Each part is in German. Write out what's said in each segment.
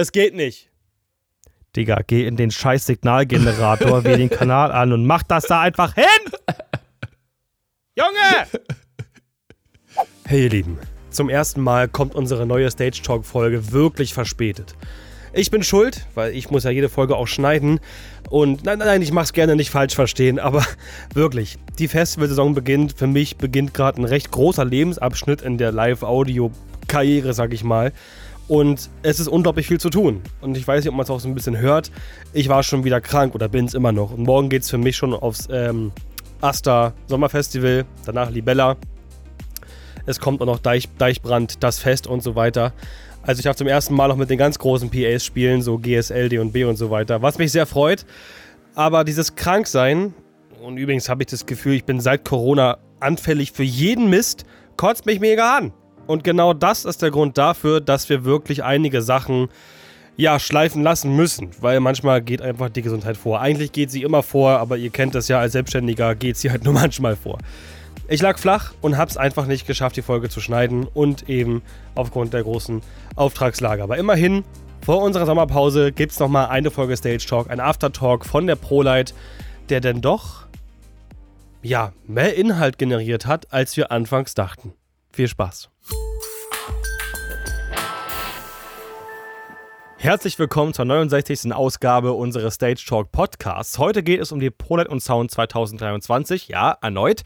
Das geht nicht. Digga, geh in den scheiß Signalgenerator, wähl den Kanal an und mach das da einfach hin! Junge! Hey ihr Lieben, zum ersten Mal kommt unsere neue Stage Talk Folge wirklich verspätet. Ich bin schuld, weil ich muss ja jede Folge auch schneiden. Und nein, nein, ich mach's gerne nicht falsch verstehen, aber wirklich, die Festivalsaison beginnt. Für mich beginnt gerade ein recht großer Lebensabschnitt in der Live-Audio-Karriere, sag ich mal. Und es ist unglaublich viel zu tun. Und ich weiß nicht, ob man es auch so ein bisschen hört. Ich war schon wieder krank oder bin es immer noch. Und morgen geht es für mich schon aufs ähm, Asta Sommerfestival, danach Libella. Es kommt auch noch Deich, Deichbrand, das Fest und so weiter. Also ich darf zum ersten Mal noch mit den ganz großen PAs spielen, so GSL, D&B und so weiter, was mich sehr freut. Aber dieses Kranksein, und übrigens habe ich das Gefühl, ich bin seit Corona anfällig für jeden Mist, kotzt mich mega an. Und genau das ist der Grund dafür, dass wir wirklich einige Sachen ja, schleifen lassen müssen, weil manchmal geht einfach die Gesundheit vor. Eigentlich geht sie immer vor, aber ihr kennt das ja als Selbstständiger, geht sie halt nur manchmal vor. Ich lag flach und hab's einfach nicht geschafft, die Folge zu schneiden und eben aufgrund der großen Auftragslage. Aber immerhin, vor unserer Sommerpause gibt's nochmal eine Folge Stage Talk, ein Aftertalk von der ProLight, der denn doch, ja, mehr Inhalt generiert hat, als wir anfangs dachten. Viel Spaß. Herzlich willkommen zur 69. Ausgabe unseres Stage Talk Podcasts. Heute geht es um die ProLight und Sound 2023. Ja, erneut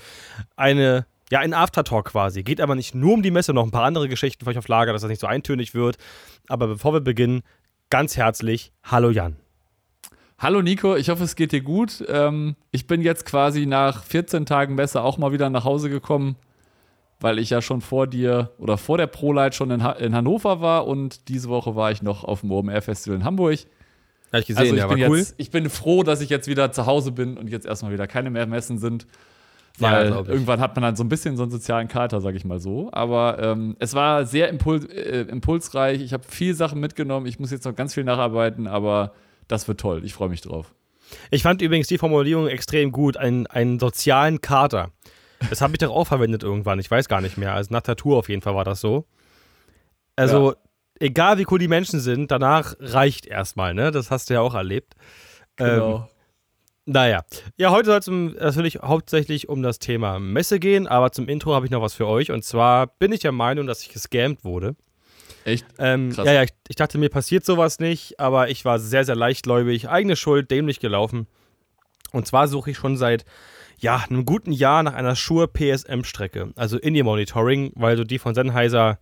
eine ja, ein Aftertalk quasi. Geht aber nicht nur um die Messe, noch ein paar andere Geschichten für euch auf Lager, dass das nicht so eintönig wird. Aber bevor wir beginnen, ganz herzlich, hallo Jan. Hallo Nico, ich hoffe, es geht dir gut. Ähm, ich bin jetzt quasi nach 14 Tagen Messe auch mal wieder nach Hause gekommen weil ich ja schon vor dir oder vor der ProLight schon in, ha in Hannover war und diese Woche war ich noch auf dem OMR Festival in Hamburg. Habe ich gesehen, also ich ja, bin cool. Jetzt, ich bin froh, dass ich jetzt wieder zu Hause bin und jetzt erstmal wieder keine mehr Messen sind. Weil ja, irgendwann hat man dann so ein bisschen so einen sozialen Kater, sag ich mal so. Aber ähm, es war sehr impuls äh, impulsreich. Ich habe viel Sachen mitgenommen. Ich muss jetzt noch ganz viel nacharbeiten, aber das wird toll. Ich freue mich drauf. Ich fand übrigens die Formulierung extrem gut. Einen, einen sozialen Kater. Das habe ich doch auch verwendet irgendwann. Ich weiß gar nicht mehr. Also nach der Tour auf jeden Fall war das so. Also, ja. egal wie cool die Menschen sind, danach reicht erstmal, ne? Das hast du ja auch erlebt. Genau. Ähm, naja. Ja, heute soll es natürlich hauptsächlich um das Thema Messe gehen, aber zum Intro habe ich noch was für euch. Und zwar bin ich der Meinung, dass ich gescammt wurde. Echt? Ähm, Krass. Ja, ja, ich, ich, dachte, mir passiert sowas nicht, aber ich war sehr, sehr leichtgläubig. Eigene Schuld, dämlich gelaufen. Und zwar suche ich schon seit ja, einem guten Jahr nach einer Shure PSM-Strecke, also Indie-Monitoring, weil du die von Sennheiser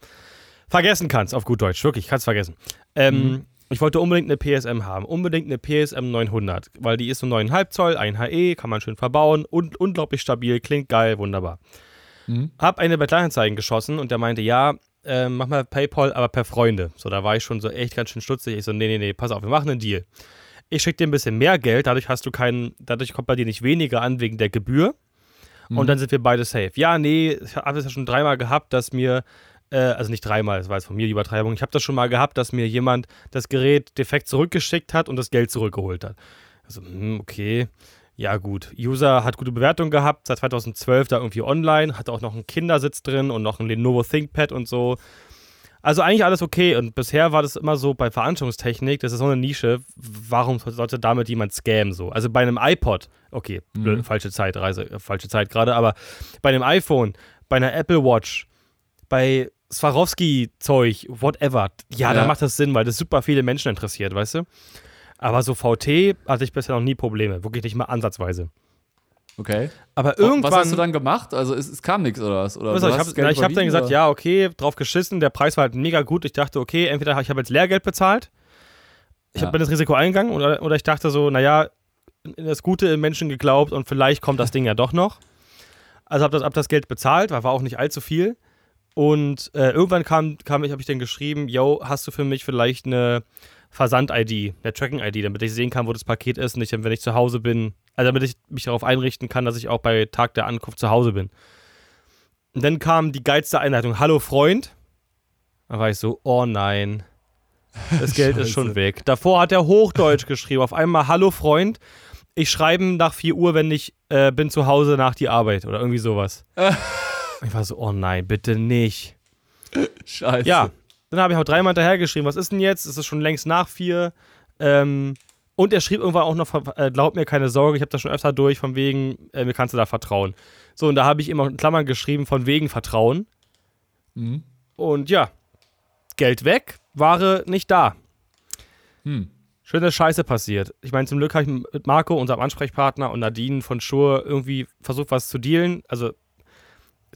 vergessen kannst, auf gut Deutsch, wirklich, kannst vergessen. Ähm, mhm. Ich wollte unbedingt eine PSM haben, unbedingt eine PSM 900, weil die ist so 9,5 Zoll, ein HE, kann man schön verbauen und unglaublich stabil, klingt geil, wunderbar. Mhm. Hab eine bei Kleinanzeigen geschossen und der meinte, ja, äh, mach mal PayPal, aber per Freunde. So, da war ich schon so echt ganz schön stutzig. Ich so, nee, nee, nee, pass auf, wir machen einen Deal ich schicke dir ein bisschen mehr Geld, dadurch hast du keinen, dadurch kommt bei dir nicht weniger an wegen der Gebühr. Mhm. Und dann sind wir beide safe. Ja, nee, ich habe es ja schon dreimal gehabt, dass mir, äh, also nicht dreimal, das war jetzt von mir die Übertreibung, ich habe das schon mal gehabt, dass mir jemand das Gerät defekt zurückgeschickt hat und das Geld zurückgeholt hat. Also, hm, okay. Ja, gut. User hat gute Bewertung gehabt, seit 2012 da irgendwie online, hat auch noch einen Kindersitz drin und noch ein Lenovo ThinkPad und so. Also eigentlich alles okay. Und bisher war das immer so bei Veranstaltungstechnik, das ist so eine Nische. Warum sollte damit jemand scammen so? Also bei einem iPod, okay, mhm. falsche Zeitreise, äh, falsche Zeit gerade, aber bei einem iPhone, bei einer Apple Watch, bei Swarovski-Zeug, whatever, ja, ja, da macht das Sinn, weil das super viele Menschen interessiert, weißt du? Aber so VT hatte ich bisher noch nie Probleme, wirklich nicht mal ansatzweise. Okay. Aber irgendwann. Was hast du dann gemacht? Also es, es kam nichts oder was? Oder was ich habe hab dann gesagt, oder? ja, okay, drauf geschissen. Der Preis war halt mega gut. Ich dachte, okay, entweder ich habe jetzt Lehrgeld bezahlt, ich ja. bin das Risiko eingegangen oder, oder ich dachte so, naja, in das Gute im Menschen geglaubt und vielleicht kommt das Ding ja doch noch. Also habe das, hab das Geld bezahlt, weil war auch nicht allzu viel. Und äh, irgendwann kam, kam ich, habe ich dann geschrieben, yo, hast du für mich vielleicht eine Versand-ID, eine Tracking-ID, damit ich sehen kann, wo das Paket ist und ich, wenn ich zu Hause bin, also damit ich mich darauf einrichten kann, dass ich auch bei Tag der Ankunft zu Hause bin. Und dann kam die geilste Einleitung, hallo Freund. Da war ich so, oh nein, das Geld ist schon weg. Davor hat er Hochdeutsch geschrieben, auf einmal hallo Freund. Ich schreibe nach 4 Uhr, wenn ich äh, bin zu Hause nach die Arbeit oder irgendwie sowas. ich war so, oh nein, bitte nicht. Scheiße. Ja, Dann habe ich auch dreimal hinterhergeschrieben, was ist denn jetzt? Es ist schon längst nach vier. Ähm, und er schrieb irgendwann auch noch, äh, glaub mir, keine Sorge, ich habe das schon öfter durch, von wegen, äh, mir kannst du da vertrauen. So, und da habe ich immer in Klammern geschrieben, von wegen Vertrauen. Mhm. Und ja, Geld weg, Ware nicht da. Hm. Schöne Scheiße passiert. Ich meine, zum Glück habe ich mit Marco, unserem Ansprechpartner, und Nadine von Schur irgendwie versucht, was zu dealen. Also,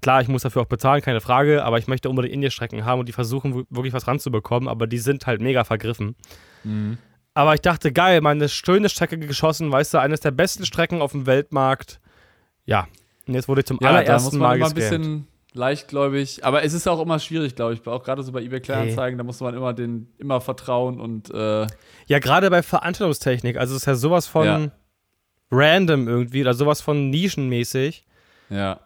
klar, ich muss dafür auch bezahlen, keine Frage, aber ich möchte unbedingt Indie-Strecken haben und die versuchen, wirklich was ranzubekommen, aber die sind halt mega vergriffen. Mhm. Aber ich dachte, geil, meine schöne Strecke geschossen, weißt du, eines der besten Strecken auf dem Weltmarkt. Ja, und jetzt wurde ich zum ja, allerersten Mal gescammt. ein bisschen leichtgläubig, aber es ist auch immer schwierig, glaube ich, auch gerade so bei eBay Kleinanzeigen, hey. da muss man immer den immer vertrauen und äh ja, gerade bei Veranstaltungstechnik, also es ist ja sowas von ja. random irgendwie oder sowas von nischenmäßig. Ja.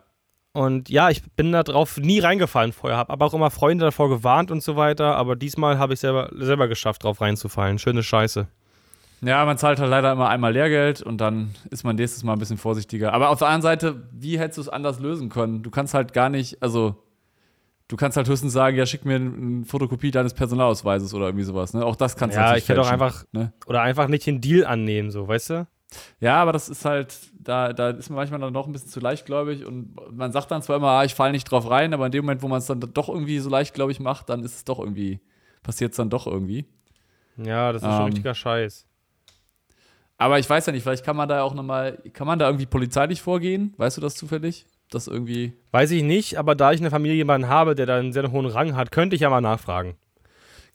Und ja, ich bin da drauf nie reingefallen vorher, habe aber auch immer Freunde davor gewarnt und so weiter. Aber diesmal habe ich selber, selber geschafft, drauf reinzufallen. Schöne Scheiße. Ja, man zahlt halt leider immer einmal Lehrgeld und dann ist man nächstes Mal ein bisschen vorsichtiger. Aber auf der anderen Seite, wie hättest du es anders lösen können? Du kannst halt gar nicht, also du kannst halt höchstens sagen, ja, schick mir eine Fotokopie deines Personalausweises oder irgendwie sowas. Ne? Auch das kannst du Ja, ich hätte auch einfach, ne? oder einfach nicht den Deal annehmen, so, weißt du? Ja, aber das ist halt, da, da ist man manchmal dann doch ein bisschen zu leichtgläubig und man sagt dann zwar immer, ah, ich falle nicht drauf rein, aber in dem Moment, wo man es dann doch irgendwie so leichtgläubig macht, dann ist es doch irgendwie, passiert es dann doch irgendwie. Ja, das ist ähm, schon richtiger Scheiß. Aber ich weiß ja nicht, vielleicht kann man da auch nochmal, kann man da irgendwie polizeilich vorgehen? Weißt du das zufällig? Das irgendwie. Weiß ich nicht, aber da ich eine Familie jemanden habe, der da einen sehr hohen Rang hat, könnte ich ja mal nachfragen.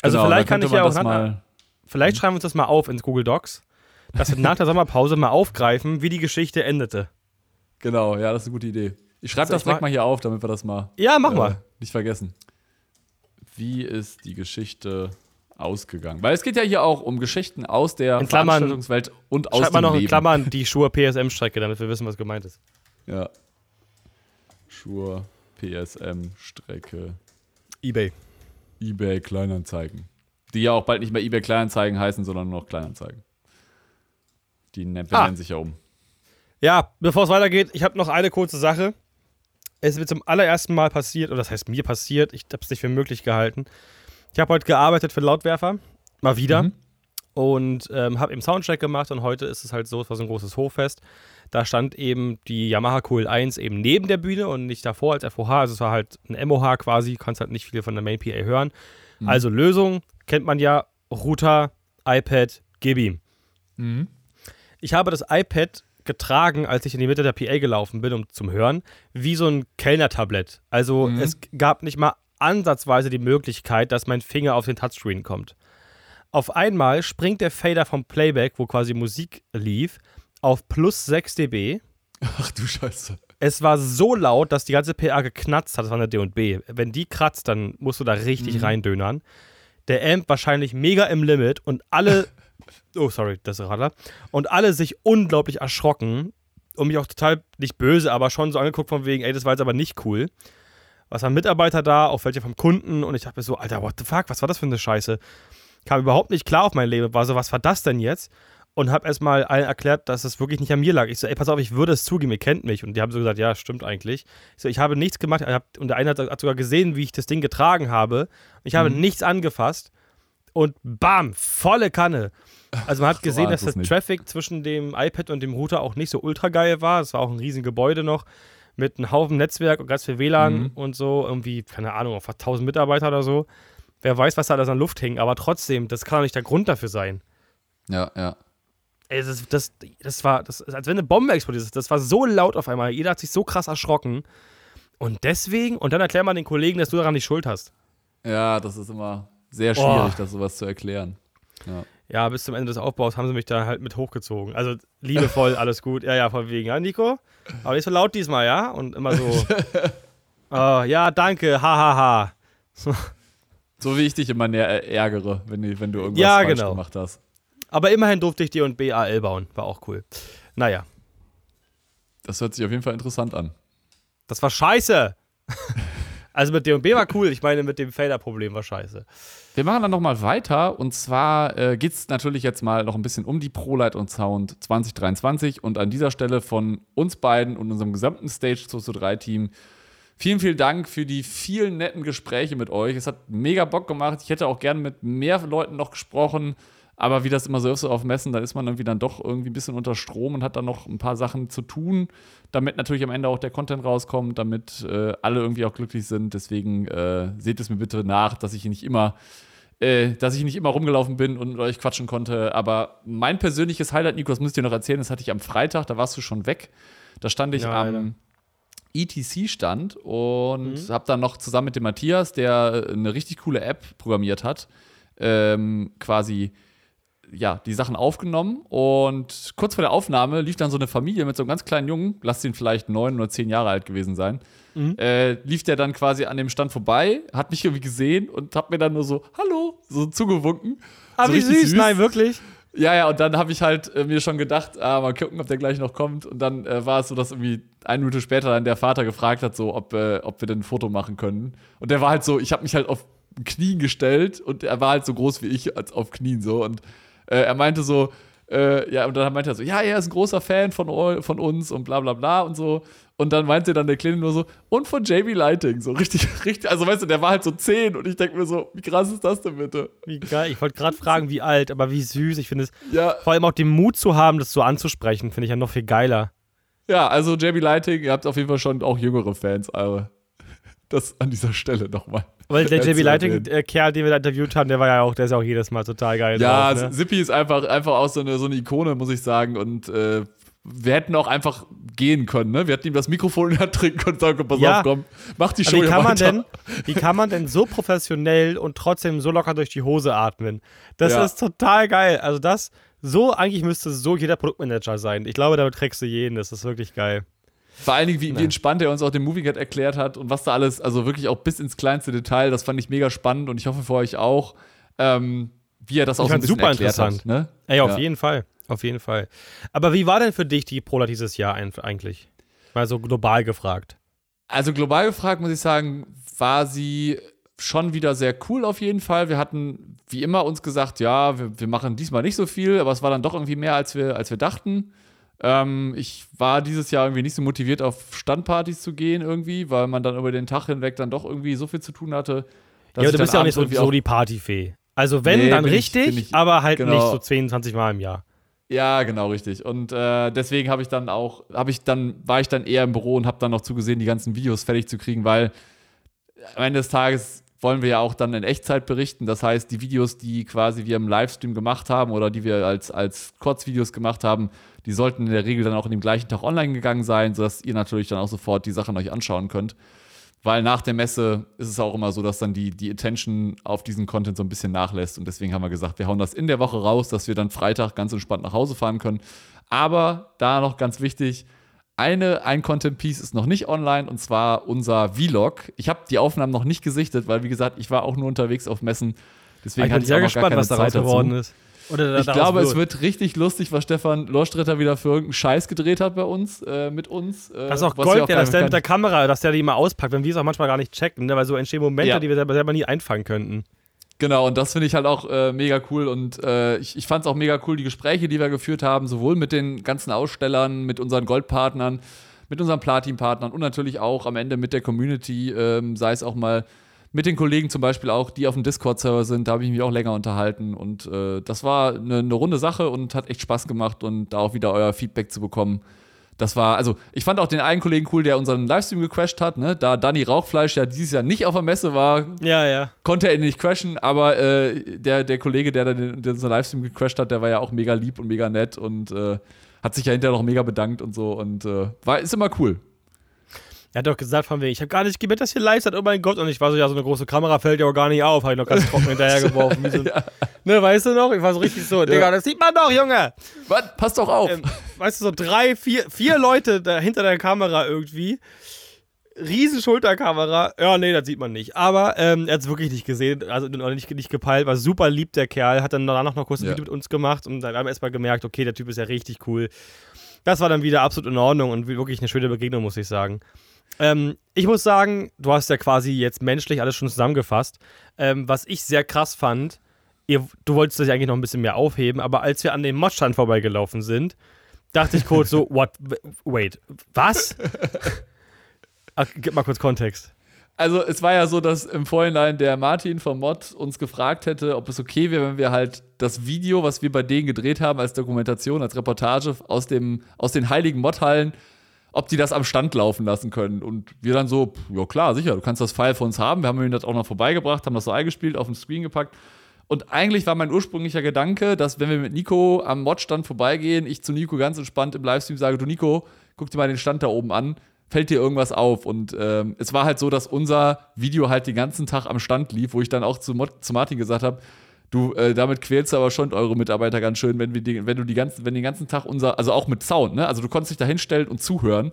Also genau, vielleicht kann ich ja auch mal, Vielleicht schreiben wir uns das mal auf ins Google Docs dass wir nach der Sommerpause mal aufgreifen, wie die Geschichte endete. Genau, ja, das ist eine gute Idee. Ich schreibe das direkt mal hier auf, damit wir das mal ja, mach äh, mal. nicht vergessen. Wie ist die Geschichte ausgegangen? Weil es geht ja hier auch um Geschichten aus der in Klammern, Veranstaltungswelt und aus dem mal noch Leben. in Klammern die Schuhe PSM-Strecke, damit wir wissen, was gemeint ist. Ja. Schuhe PSM-Strecke. Ebay. Ebay Kleinanzeigen. Die ja auch bald nicht mehr Ebay Kleinanzeigen heißen, sondern nur noch Kleinanzeigen. Die benennen ah. sich ja um. Ja, bevor es weitergeht, ich habe noch eine kurze Sache. Es wird zum allerersten Mal passiert, oder das heißt mir passiert, ich habe es nicht für möglich gehalten. Ich habe heute gearbeitet für Lautwerfer, mal wieder. Mhm. Und ähm, habe eben Soundcheck gemacht und heute ist es halt so, es war so ein großes Hochfest. Da stand eben die Yamaha Cool 1 eben neben der Bühne und nicht davor als FOH. Also es war halt ein MOH quasi, kannst halt nicht viel von der Main PA hören. Mhm. Also Lösung, kennt man ja, Router, iPad, gib ihm. Mhm. Ich habe das iPad getragen, als ich in die Mitte der PA gelaufen bin, um zum Hören, wie so ein Kellner-Tablett. Also mhm. es gab nicht mal ansatzweise die Möglichkeit, dass mein Finger auf den Touchscreen kommt. Auf einmal springt der Fader vom Playback, wo quasi Musik lief, auf plus 6 dB. Ach du Scheiße. Es war so laut, dass die ganze PA geknatzt hat, das war eine D&B. Wenn die kratzt, dann musst du da richtig mhm. reindönern. Der Amp wahrscheinlich mega im Limit und alle Oh, sorry, das ist Radler. Und alle sich unglaublich erschrocken und mich auch total nicht böse, aber schon so angeguckt von wegen, ey, das war jetzt aber nicht cool. Was waren Mitarbeiter da, auch welche vom Kunden und ich dachte mir so, Alter, what the fuck, was war das für eine Scheiße? Kam überhaupt nicht klar auf mein Leben, war so, was war das denn jetzt? Und hab erstmal allen erklärt, dass es wirklich nicht an mir lag. Ich so, ey, pass auf, ich würde es zugeben, ihr kennt mich. Und die haben so gesagt, ja, stimmt eigentlich. Ich so, ich habe nichts gemacht. Und der eine hat sogar gesehen, wie ich das Ding getragen habe. Ich habe mhm. nichts angefasst. Und bam, volle Kanne. Also man hat gesehen, dass der Traffic zwischen dem iPad und dem Router auch nicht so ultra geil war. Es war auch ein riesen Gebäude noch mit einem Haufen Netzwerk und ganz viel WLAN mhm. und so. Irgendwie, keine Ahnung, auf 1000 Mitarbeiter oder so. Wer weiß, was da alles an Luft hing. Aber trotzdem, das kann doch nicht der Grund dafür sein. Ja, ja. Ey, das, das, das war, das, als wenn eine Bombe explodiert ist. Das war so laut auf einmal. Jeder hat sich so krass erschrocken. Und deswegen, und dann erklär mal den Kollegen, dass du daran nicht schuld hast. Ja, das ist immer sehr schwierig, oh. das sowas zu erklären. Ja ja, bis zum Ende des Aufbaus haben sie mich da halt mit hochgezogen. Also liebevoll, alles gut. Ja, ja, von wegen. Ja, Nico? Aber nicht so laut diesmal, ja? Und immer so. uh, ja, danke, hahaha. Ha, ha. so. so wie ich dich immer ärgere, wenn, wenn du irgendwas ja, falsch genau. gemacht hast. Aber immerhin durfte ich dir und BAL bauen. War auch cool. Naja. Das hört sich auf jeden Fall interessant an. Das war scheiße. Also mit D&B war cool, ich meine, mit dem Fader-Problem war scheiße. Wir machen dann nochmal weiter und zwar äh, geht es natürlich jetzt mal noch ein bisschen um die ProLight und Sound 2023 und an dieser Stelle von uns beiden und unserem gesamten Stage 2 3 Team Vielen, vielen Dank für die vielen netten Gespräche mit euch. Es hat mega Bock gemacht. Ich hätte auch gerne mit mehr Leuten noch gesprochen. Aber wie das immer so ist, so auf Messen, da ist man irgendwie dann doch irgendwie ein bisschen unter Strom und hat dann noch ein paar Sachen zu tun, damit natürlich am Ende auch der Content rauskommt, damit äh, alle irgendwie auch glücklich sind. Deswegen äh, seht es mir bitte nach, dass ich nicht immer, äh, dass ich nicht immer rumgelaufen bin und mit euch quatschen konnte. Aber mein persönliches Highlight, Nikos, muss ich dir noch erzählen, das hatte ich am Freitag, da warst du schon weg. Da stand ich ja, am ETC-Stand und mhm. habe dann noch zusammen mit dem Matthias, der eine richtig coole App programmiert hat, ähm, quasi ja, die Sachen aufgenommen und kurz vor der Aufnahme lief dann so eine Familie mit so einem ganz kleinen Jungen, lass ihn vielleicht neun oder zehn Jahre alt gewesen sein, mhm. äh, lief der dann quasi an dem Stand vorbei, hat mich irgendwie gesehen und hat mir dann nur so, hallo, so zugewunken. Aber so wie süß, süß, nein, wirklich. Ja, ja, und dann habe ich halt äh, mir schon gedacht, ah, mal gucken, ob der gleich noch kommt. Und dann äh, war es so, dass irgendwie eine Minute später dann der Vater gefragt hat, so, ob, äh, ob wir denn ein Foto machen können. Und der war halt so, ich habe mich halt auf Knien gestellt und er war halt so groß wie ich als auf Knien so. Und äh, er meinte so, äh, ja, und dann meinte er so, ja, er ist ein großer Fan von, von uns und bla bla bla und so. Und dann meinte dann der Kleine nur so, und von JB Lighting, so richtig, richtig, also weißt du, der war halt so 10 und ich denke mir so, wie krass ist das denn bitte? Wie geil, ich wollte gerade fragen, wie alt, aber wie süß, ich finde es, ja. vor allem auch den Mut zu haben, das so anzusprechen, finde ich ja noch viel geiler. Ja, also JB Lighting, ihr habt auf jeden Fall schon auch jüngere Fans, aber das an dieser Stelle nochmal. Weil der JB Lighting-Kerl, den wir da interviewt haben, der war ja auch, der ist auch jedes Mal total geil. Ja, drauf, ne? Zippy ist einfach, einfach auch so eine, so eine Ikone, muss ich sagen. Und äh, wir hätten auch einfach gehen können, ne? Wir hätten ihm das Mikrofon in der Hand trinken können und sagen, pass ja. auf, komm, mach die Show wie kann man denn, Wie kann man denn so professionell und trotzdem so locker durch die Hose atmen? Das ja. ist total geil. Also das, so eigentlich müsste so jeder Produktmanager sein. Ich glaube, damit kriegst du jeden. Das ist wirklich geil. Vor allen Dingen, wie, wie entspannt er uns auch den Movie Guide erklärt hat und was da alles, also wirklich auch bis ins kleinste Detail, das fand ich mega spannend und ich hoffe für euch auch, ähm, wie er das auch so ein bisschen super erklärt interessant. hat. Ne? Ey, auf ja. jeden Fall. Auf jeden Fall. Aber wie war denn für dich die Prola dieses Jahr eigentlich? Mal so global gefragt. Also global gefragt, muss ich sagen, war sie schon wieder sehr cool auf jeden Fall. Wir hatten wie immer uns gesagt, ja, wir, wir machen diesmal nicht so viel, aber es war dann doch irgendwie mehr, als wir, als wir dachten. Ähm, ich war dieses Jahr irgendwie nicht so motiviert, auf Standpartys zu gehen irgendwie, weil man dann über den Tag hinweg dann doch irgendwie so viel zu tun hatte. ja, du bist ja auch nicht so, so die Partyfee. Also wenn, nee, dann richtig, ich, ich, aber halt genau. nicht so 22 Mal im Jahr. Ja, genau, richtig. Und äh, deswegen habe ich dann auch, habe ich dann, war ich dann eher im Büro und habe dann noch zugesehen, die ganzen Videos fertig zu kriegen, weil am Ende des Tages wollen wir ja auch dann in Echtzeit berichten. Das heißt, die Videos, die quasi wir im Livestream gemacht haben oder die wir als, als Kurzvideos gemacht haben, die sollten in der Regel dann auch in dem gleichen Tag online gegangen sein, sodass ihr natürlich dann auch sofort die Sachen euch anschauen könnt. Weil nach der Messe ist es auch immer so, dass dann die, die Attention auf diesen Content so ein bisschen nachlässt. Und deswegen haben wir gesagt, wir hauen das in der Woche raus, dass wir dann Freitag ganz entspannt nach Hause fahren können. Aber da noch ganz wichtig, eine, ein Content-Piece ist noch nicht online und zwar unser Vlog. Ich habe die Aufnahmen noch nicht gesichtet, weil, wie gesagt, ich war auch nur unterwegs auf Messen. Deswegen ich bin sehr gespannt, was daraus geworden ist. Oder ich glaube, wird. es wird richtig lustig, was Stefan Lorstretter wieder für irgendeinen Scheiß gedreht hat bei uns, äh, mit uns. Äh, das ist auch Gold, ja, dass der mit der Kamera, dass der die immer auspackt, wenn wir es auch manchmal gar nicht checken, ne? weil so entstehen Momente, ja. die wir selber, selber nie einfangen könnten. Genau, und das finde ich halt auch äh, mega cool. Und äh, ich, ich fand es auch mega cool, die Gespräche, die wir geführt haben, sowohl mit den ganzen Ausstellern, mit unseren Goldpartnern, mit unseren Platin-Partnern und natürlich auch am Ende mit der Community, ähm, sei es auch mal mit den Kollegen zum Beispiel auch, die auf dem Discord-Server sind, da habe ich mich auch länger unterhalten. Und äh, das war eine, eine runde Sache und hat echt Spaß gemacht und da auch wieder euer Feedback zu bekommen das war, also ich fand auch den einen Kollegen cool, der unseren Livestream gecrashed hat, ne? Da Danny Rauchfleisch ja dieses Jahr nicht auf der Messe war, ja, ja. konnte er ihn nicht crashen, aber äh, der, der Kollege, der, den, der unseren Livestream gecrashed hat, der war ja auch mega lieb und mega nett und äh, hat sich ja hinterher noch mega bedankt und so und äh, war, ist immer cool. Er hat doch gesagt von wegen, ich habe gar nicht gemerkt, dass hier live seid, oh mein Gott. Und ich war so, ja, so eine große Kamera fällt ja auch gar nicht auf. Habe ich noch ganz trocken hinterhergeworfen. So, ja. Ne, weißt du noch? Ich war so richtig so, ja. Digga, das sieht man doch, Junge. Was? Pass doch auf. Ähm, weißt du, so drei, vier, vier Leute da hinter der Kamera irgendwie. Riesen Schulterkamera. Ja, nee, das sieht man nicht. Aber ähm, er hat es wirklich nicht gesehen, also nicht, nicht gepeilt. War super lieb, der Kerl. Hat dann danach noch kurz ein ja. Video mit uns gemacht und dann haben wir erstmal gemerkt, okay, der Typ ist ja richtig cool. Das war dann wieder absolut in Ordnung und wirklich eine schöne Begegnung, muss ich sagen. Ähm, ich muss sagen, du hast ja quasi jetzt menschlich alles schon zusammengefasst. Ähm, was ich sehr krass fand, ihr, du wolltest das ja eigentlich noch ein bisschen mehr aufheben, aber als wir an dem Modstand vorbeigelaufen sind, dachte ich kurz so, what, wait, was? Ach, gib mal kurz Kontext. Also es war ja so, dass im Vorhinein der Martin vom Mod uns gefragt hätte, ob es okay wäre, wenn wir halt das Video, was wir bei denen gedreht haben, als Dokumentation, als Reportage aus, dem, aus den heiligen Modhallen, ob die das am Stand laufen lassen können. Und wir dann so, ja klar, sicher, du kannst das File für uns haben. Wir haben ihm das auch noch vorbeigebracht, haben das so eingespielt, auf den Screen gepackt. Und eigentlich war mein ursprünglicher Gedanke, dass wenn wir mit Nico am Modstand vorbeigehen, ich zu Nico ganz entspannt im Livestream sage, du Nico, guck dir mal den Stand da oben an fällt dir irgendwas auf. Und ähm, es war halt so, dass unser Video halt den ganzen Tag am Stand lief, wo ich dann auch zu, zu Martin gesagt habe, du, äh, damit quälst du aber schon eure Mitarbeiter ganz schön, wenn, wir die, wenn du die ganzen, wenn den ganzen Tag unser, also auch mit Sound, ne? Also du konntest dich da hinstellen und zuhören.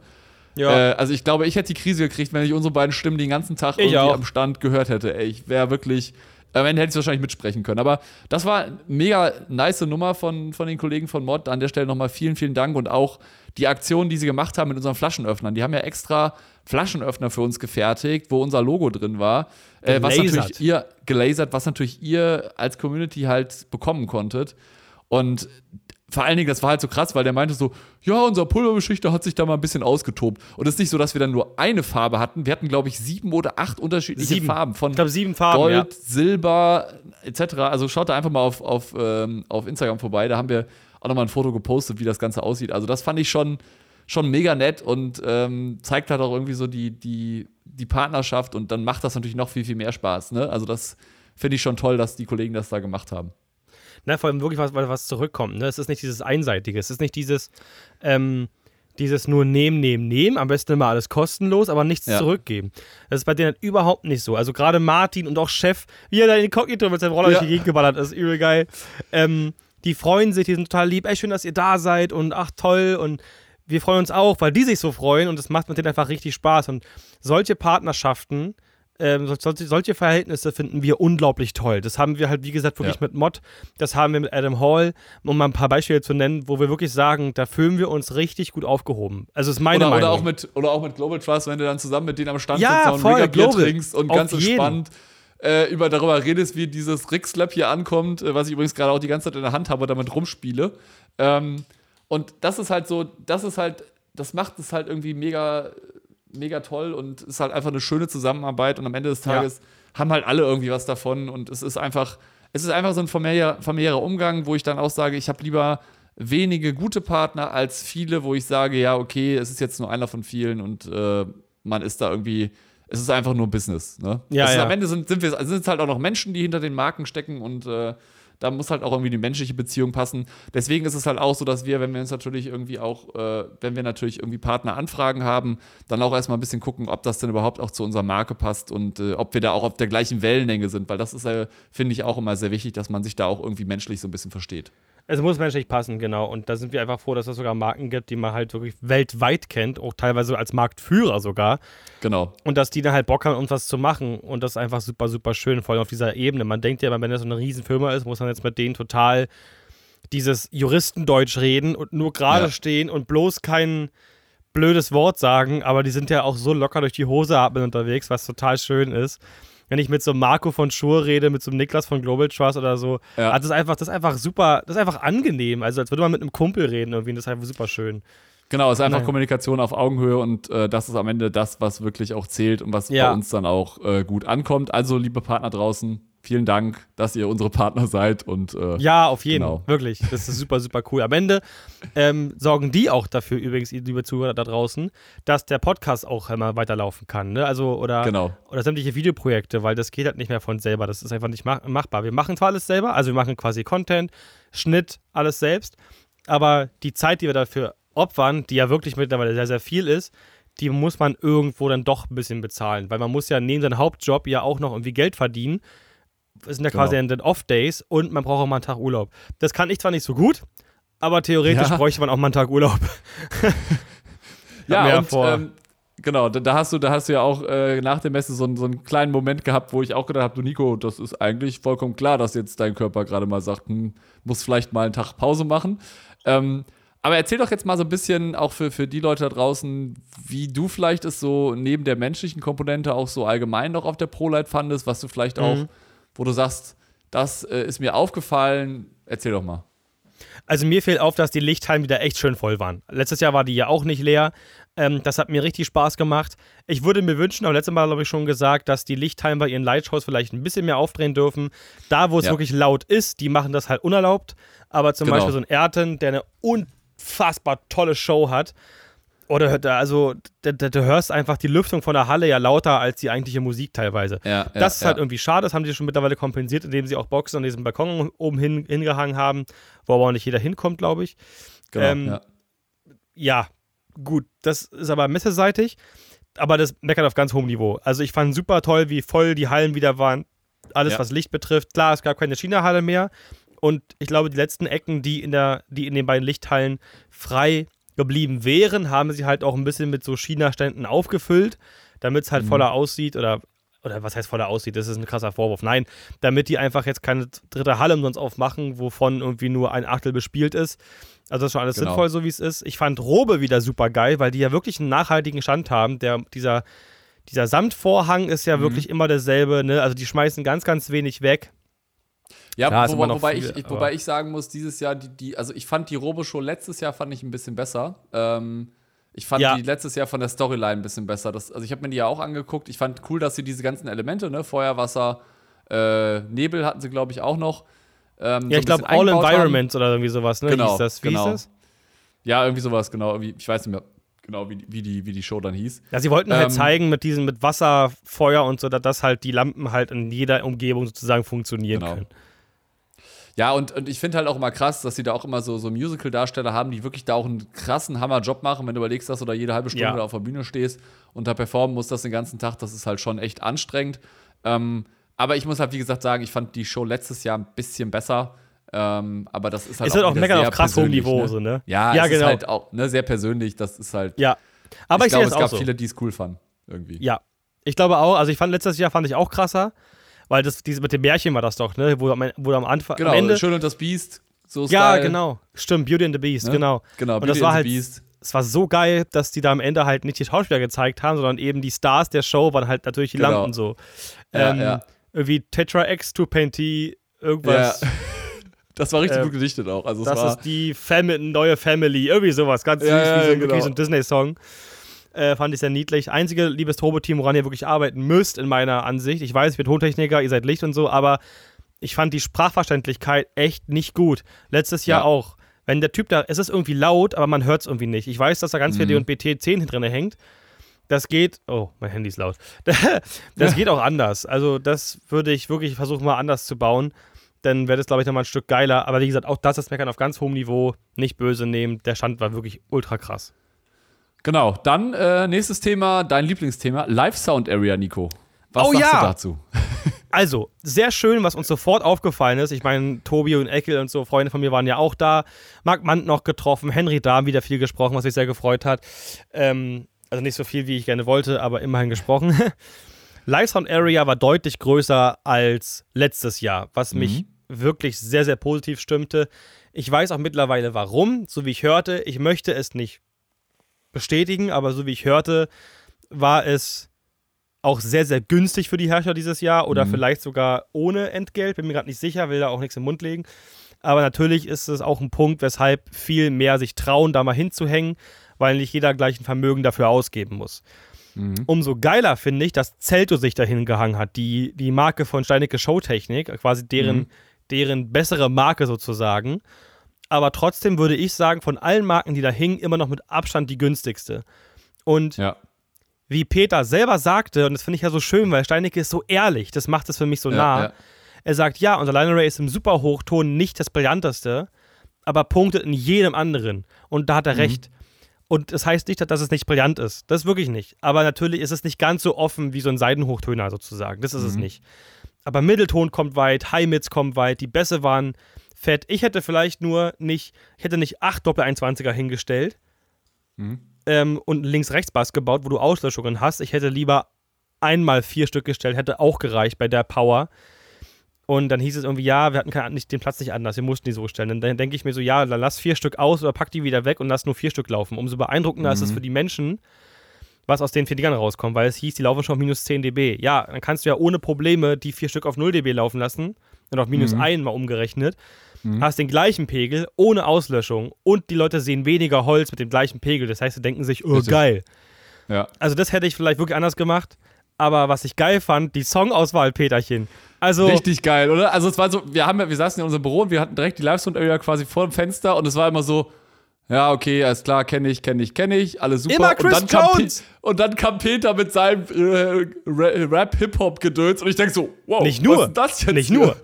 Ja. Äh, also ich glaube, ich hätte die Krise gekriegt, wenn ich unsere beiden Stimmen den ganzen Tag ich irgendwie auch. am Stand gehört hätte. Ey, ich wäre wirklich. Am Ende hätte ich wahrscheinlich mitsprechen können. Aber das war eine mega nice Nummer von, von den Kollegen von Mod. An der Stelle nochmal vielen, vielen Dank und auch die Aktion, die sie gemacht haben mit unseren Flaschenöffnern. Die haben ja extra Flaschenöffner für uns gefertigt, wo unser Logo drin war. Äh, was natürlich ihr gelasert, was natürlich ihr als Community halt bekommen konntet. Und vor allen Dingen, das war halt so krass, weil der meinte so, ja, unser Pulverbeschichter hat sich da mal ein bisschen ausgetobt. Und es ist nicht so, dass wir dann nur eine Farbe hatten. Wir hatten, glaube ich, sieben oder acht unterschiedliche sieben. Farben. Von ich glaube, sieben Farben, Gold, ja. Silber, etc. Also schaut da einfach mal auf, auf, ähm, auf Instagram vorbei. Da haben wir auch nochmal ein Foto gepostet, wie das Ganze aussieht. Also das fand ich schon, schon mega nett und ähm, zeigt halt auch irgendwie so die, die, die Partnerschaft und dann macht das natürlich noch viel, viel mehr Spaß. Ne? Also das finde ich schon toll, dass die Kollegen das da gemacht haben. Na, vor allem wirklich was, was zurückkommt. Ne? Es ist nicht dieses Einseitige, es ist nicht dieses, ähm, dieses nur nehmen, nehmen, nehmen, am besten immer alles kostenlos, aber nichts ja. zurückgeben. Das ist bei denen halt überhaupt nicht so. Also gerade Martin und auch Chef, wie er da in Inkognito mit seinem Roller ja. durch die Gegend geballert ist, übel geil. Ähm, die freuen sich, die sind total lieb, ey, schön, dass ihr da seid und ach toll und wir freuen uns auch, weil die sich so freuen und es macht mit denen einfach richtig Spaß. Und solche Partnerschaften, ähm, solche, solche, Verhältnisse finden wir unglaublich toll. Das haben wir halt, wie gesagt, wirklich ja. mit Mod, das haben wir mit Adam Hall, um mal ein paar Beispiele zu nennen, wo wir wirklich sagen, da fühlen wir uns richtig gut aufgehoben. Also ist meine oder, Meinung. Oder auch, mit, oder auch mit Global Trust, wenn du dann zusammen mit denen am Stand ja, sitzt und Bier trinkst und ganz entspannt äh, über, darüber redest, wie dieses Rick-Slap hier ankommt, äh, was ich übrigens gerade auch die ganze Zeit in der Hand habe und damit rumspiele. Ähm, und das ist halt so, das ist halt, das macht es halt irgendwie mega, mega toll und ist halt einfach eine schöne Zusammenarbeit und am Ende des Tages ja. haben halt alle irgendwie was davon und es ist einfach, es ist einfach so ein familiärer, familiärer Umgang, wo ich dann auch sage, ich habe lieber wenige gute Partner als viele, wo ich sage, ja, okay, es ist jetzt nur einer von vielen und äh, man ist da irgendwie es ist einfach nur Business. Ne? Ja, ist, ja. Am Ende sind, sind, wir, sind es halt auch noch Menschen, die hinter den Marken stecken und äh, da muss halt auch irgendwie die menschliche Beziehung passen. Deswegen ist es halt auch so, dass wir, wenn wir uns natürlich irgendwie auch, äh, wenn wir natürlich irgendwie Partneranfragen haben, dann auch erstmal ein bisschen gucken, ob das denn überhaupt auch zu unserer Marke passt und äh, ob wir da auch auf der gleichen Wellenlänge sind, weil das ist, äh, finde ich, auch immer sehr wichtig, dass man sich da auch irgendwie menschlich so ein bisschen versteht. Es muss menschlich passen, genau. Und da sind wir einfach froh, dass es sogar Marken gibt, die man halt wirklich weltweit kennt, auch teilweise als Marktführer sogar. Genau. Und dass die dann halt Bock haben, uns was zu machen. Und das ist einfach super, super schön, vor allem auf dieser Ebene. Man denkt ja, wenn das so eine Riesenfirma ist, muss man jetzt mit denen total dieses Juristendeutsch reden und nur gerade ja. stehen und bloß kein blödes Wort sagen. Aber die sind ja auch so locker durch die Hose atmen unterwegs, was total schön ist wenn ich mit so einem Marco von Schur rede, mit so einem Niklas von Global Trust oder so, ja. also das ist einfach, das ist einfach super, das ist einfach angenehm. Also als würde man mit einem Kumpel reden irgendwie, das ist einfach super schön. Genau, es ist einfach Nein. Kommunikation auf Augenhöhe und äh, das ist am Ende das, was wirklich auch zählt und was ja. bei uns dann auch äh, gut ankommt. Also, liebe Partner draußen, vielen Dank, dass ihr unsere Partner seid und äh, ja, auf jeden, genau. wirklich, das ist super, super cool. Am Ende ähm, sorgen die auch dafür, übrigens, liebe Zuhörer da draußen, dass der Podcast auch immer weiterlaufen kann, ne? Also oder genau. oder sämtliche Videoprojekte, weil das geht halt nicht mehr von selber, das ist einfach nicht mach machbar. Wir machen zwar alles selber, also wir machen quasi Content, Schnitt, alles selbst, aber die Zeit, die wir dafür opfern, die ja wirklich mittlerweile sehr, sehr viel ist, die muss man irgendwo dann doch ein bisschen bezahlen, weil man muss ja neben seinem Hauptjob ja auch noch irgendwie Geld verdienen es sind ja quasi genau. dann Off-Days und man braucht auch mal einen Tag Urlaub. Das kann ich zwar nicht so gut, aber theoretisch ja. bräuchte man auch mal einen Tag Urlaub. ja, und, ähm, genau, da, da, hast du, da hast du ja auch äh, nach der Messe so, so, einen kleinen Moment gehabt, wo ich auch gedacht habe, du Nico, das ist eigentlich vollkommen klar, dass jetzt dein Körper gerade mal sagt, hm, muss vielleicht mal einen Tag Pause machen. Ähm, aber erzähl doch jetzt mal so ein bisschen auch für, für die Leute da draußen, wie du vielleicht es so neben der menschlichen Komponente auch so allgemein noch auf der ProLight fandest, was du vielleicht mhm. auch wo du sagst, das äh, ist mir aufgefallen? Erzähl doch mal. Also mir fällt auf, dass die Lichthallen wieder echt schön voll waren. Letztes Jahr war die ja auch nicht leer. Ähm, das hat mir richtig Spaß gemacht. Ich würde mir wünschen, aber letztes Mal habe ich schon gesagt, dass die Lichthallen bei ihren Lightshows vielleicht ein bisschen mehr aufdrehen dürfen. Da, wo es ja. wirklich laut ist, die machen das halt unerlaubt. Aber zum genau. Beispiel so ein Erten, der eine unfassbar tolle Show hat, oder also du, du, hörst einfach die Lüftung von der Halle ja lauter als die eigentliche Musik teilweise. Ja, das ja, ist halt ja. irgendwie schade, das haben sie schon mittlerweile kompensiert, indem sie auch Boxen an diesem Balkon oben hin, hingehangen haben, wo aber auch nicht jeder hinkommt, glaube ich. Genau, ähm, ja. ja, gut, das ist aber messeseitig, aber das meckert auf ganz hohem Niveau. Also ich fand super toll, wie voll die Hallen wieder waren, alles was Licht betrifft. Klar, es gab keine China-Halle mehr und ich glaube, die letzten Ecken, die in, der, die in den beiden Lichthallen frei geblieben wären, haben sie halt auch ein bisschen mit so China-Ständen aufgefüllt, damit es halt mhm. voller aussieht oder oder was heißt voller aussieht, das ist ein krasser Vorwurf. Nein, damit die einfach jetzt keine dritte Halle umsonst aufmachen, wovon irgendwie nur ein Achtel bespielt ist. Also das ist schon alles genau. sinnvoll, so wie es ist. Ich fand Robe wieder super geil, weil die ja wirklich einen nachhaltigen Stand haben. Der, dieser, dieser Samtvorhang ist ja mhm. wirklich immer derselbe. Ne? Also die schmeißen ganz, ganz wenig weg. Ja, Klar, wo, wobei, viel, ich, wobei ich sagen muss, dieses Jahr, die, die, also ich fand die Robo-Show letztes Jahr fand ich ein bisschen besser. Ähm, ich fand ja. die letztes Jahr von der Storyline ein bisschen besser. Das, also ich habe mir die ja auch angeguckt. Ich fand cool, dass sie diese ganzen Elemente, ne, Feuer, Wasser, äh, Nebel hatten sie, glaube ich, auch noch. Ähm, ja, so ich glaube All Environments oder irgendwie sowas, ne? Genau, hieß das? Wie genau. hieß das? Ja, irgendwie sowas, genau. Ich weiß nicht mehr genau, wie, wie, die, wie die Show dann hieß. Ja, sie wollten halt ähm, zeigen mit diesem, mit Wasser, Feuer und so, dass halt die Lampen halt in jeder Umgebung sozusagen funktionieren genau. können. Ja, und, und ich finde halt auch immer krass, dass sie da auch immer so, so Musical-Darsteller haben, die wirklich da auch einen krassen Hammer-Job machen, wenn du überlegst, dass du da jede halbe Stunde ja. auf der Bühne stehst und da performen musst das den ganzen Tag, das ist halt schon echt anstrengend. Ähm, aber ich muss halt, wie gesagt, sagen, ich fand die Show letztes Jahr ein bisschen besser. Ähm, aber das ist halt ist auch, halt auch meckern auf krass hohem Niveau, ne? so, ne? Ja, ja es genau. ist halt auch ne, sehr persönlich. Das ist halt. Ja. Aber ich, ich glaube, es gab so. viele, die es cool fanden. Irgendwie. Ja. Ich glaube auch, also ich fand letztes Jahr fand ich auch krasser weil das diese mit dem Märchen war das doch, ne? Wo, wo am Anfang genau, am Ende Schön und das Biest. So ja, genau. Stimmt, Beauty and the Beast, ne? genau. Genau, Beauty und das war halt, Beast. Es war so geil, dass die da am Ende halt nicht die Schauspieler gezeigt haben, sondern eben die Stars der Show waren halt natürlich die genau. Lampen so. Ja, ähm, ja. Irgendwie Tetra X to Painty, irgendwas. Ja. Das war richtig äh, gut gedichtet auch. Also das ist die Fam neue Family, irgendwie sowas, ganz süß, wie so, genau. so ein Disney-Song. Äh, fand ich sehr niedlich. Einzige, liebes Turbo-Team, woran ihr wirklich arbeiten müsst, in meiner Ansicht. Ich weiß, ich bin Tontechniker, ihr seid Licht und so, aber ich fand die Sprachverständlichkeit echt nicht gut. Letztes Jahr ja. auch. Wenn der Typ da, es ist irgendwie laut, aber man hört es irgendwie nicht. Ich weiß, dass da ganz viel mhm. D&BT 10 drin hängt. Das geht, oh, mein Handy ist laut. das geht auch anders. Also, das würde ich wirklich versuchen, mal anders zu bauen. Dann wäre das, glaube ich, nochmal ein Stück geiler. Aber wie gesagt, auch das ist Meckern auf ganz hohem Niveau. Nicht böse nehmen. Der Stand war wirklich ultra krass. Genau, dann äh, nächstes Thema, dein Lieblingsthema, Live Sound Area, Nico. Was oh, sagst ja. du dazu? Also, sehr schön, was uns sofort aufgefallen ist. Ich meine, Tobi und Eckel und so Freunde von mir waren ja auch da. Marc Mann noch getroffen, Henry Dahm wieder viel gesprochen, was mich sehr gefreut hat. Ähm, also nicht so viel, wie ich gerne wollte, aber immerhin gesprochen. Live Sound Area war deutlich größer als letztes Jahr, was mich mhm. wirklich sehr, sehr positiv stimmte. Ich weiß auch mittlerweile warum, so wie ich hörte. Ich möchte es nicht bestätigen, aber so wie ich hörte, war es auch sehr, sehr günstig für die Herrscher dieses Jahr oder mhm. vielleicht sogar ohne Entgelt. Bin mir gerade nicht sicher, will da auch nichts im Mund legen. Aber natürlich ist es auch ein Punkt, weshalb viel mehr sich trauen, da mal hinzuhängen, weil nicht jeder gleich ein Vermögen dafür ausgeben muss. Mhm. Umso geiler finde ich, dass Zelto sich dahin gehangen hat. Die, die Marke von Steinecke Showtechnik, quasi deren, mhm. deren bessere Marke sozusagen aber trotzdem würde ich sagen, von allen Marken, die da hingen, immer noch mit Abstand die günstigste. Und ja. wie Peter selber sagte, und das finde ich ja so schön, weil Steinecke ist so ehrlich, das macht es für mich so ja, nah. Ja. Er sagt, ja, unser Line Array ist im Superhochton nicht das brillanteste, aber punktet in jedem anderen. Und da hat er mhm. recht. Und das heißt nicht, dass es nicht brillant ist. Das ist wirklich nicht. Aber natürlich ist es nicht ganz so offen wie so ein Seidenhochtöner sozusagen. Das ist mhm. es nicht. Aber Mittelton kommt weit, High-Mids kommen weit, die Bässe waren fett. Ich hätte vielleicht nur nicht, ich hätte nicht acht Doppel-120er hingestellt mhm. ähm, und links-rechts-Bass gebaut, wo du Auslöschungen hast. Ich hätte lieber einmal vier Stück gestellt, hätte auch gereicht bei der Power. Und dann hieß es irgendwie, ja, wir hatten kein, nicht, den Platz nicht anders, wir mussten die so stellen. dann denke ich mir so, ja, dann lass vier Stück aus oder pack die wieder weg und lass nur vier Stück laufen. Umso beeindruckender mhm. ist es für die Menschen, was aus den vier Dingern rauskommt, weil es hieß, die laufen schon auf minus 10 dB. Ja, dann kannst du ja ohne Probleme die vier Stück auf 0 dB laufen lassen und auf minus mhm. 1 mal umgerechnet. Mhm. hast den gleichen Pegel ohne Auslöschung und die Leute sehen weniger Holz mit dem gleichen Pegel. Das heißt, sie denken sich, oh, geil. Ja. Also, das hätte ich vielleicht wirklich anders gemacht. Aber was ich geil fand, die Songauswahl, Peterchen. Also Richtig geil, oder? Also, es war so, wir, haben, wir saßen in unserem Büro und wir hatten direkt die Live-Sound-Area quasi vor dem Fenster und es war immer so, ja, okay, alles klar, kenne ich, kenne ich, kenne ich, alles super. Immer Chris und, dann Jones. Kam, und dann kam Peter mit seinem äh, Rap-Hip-Hop-Gedöns und ich denke so, wow, nicht nur, was ist das jetzt? Nicht nur.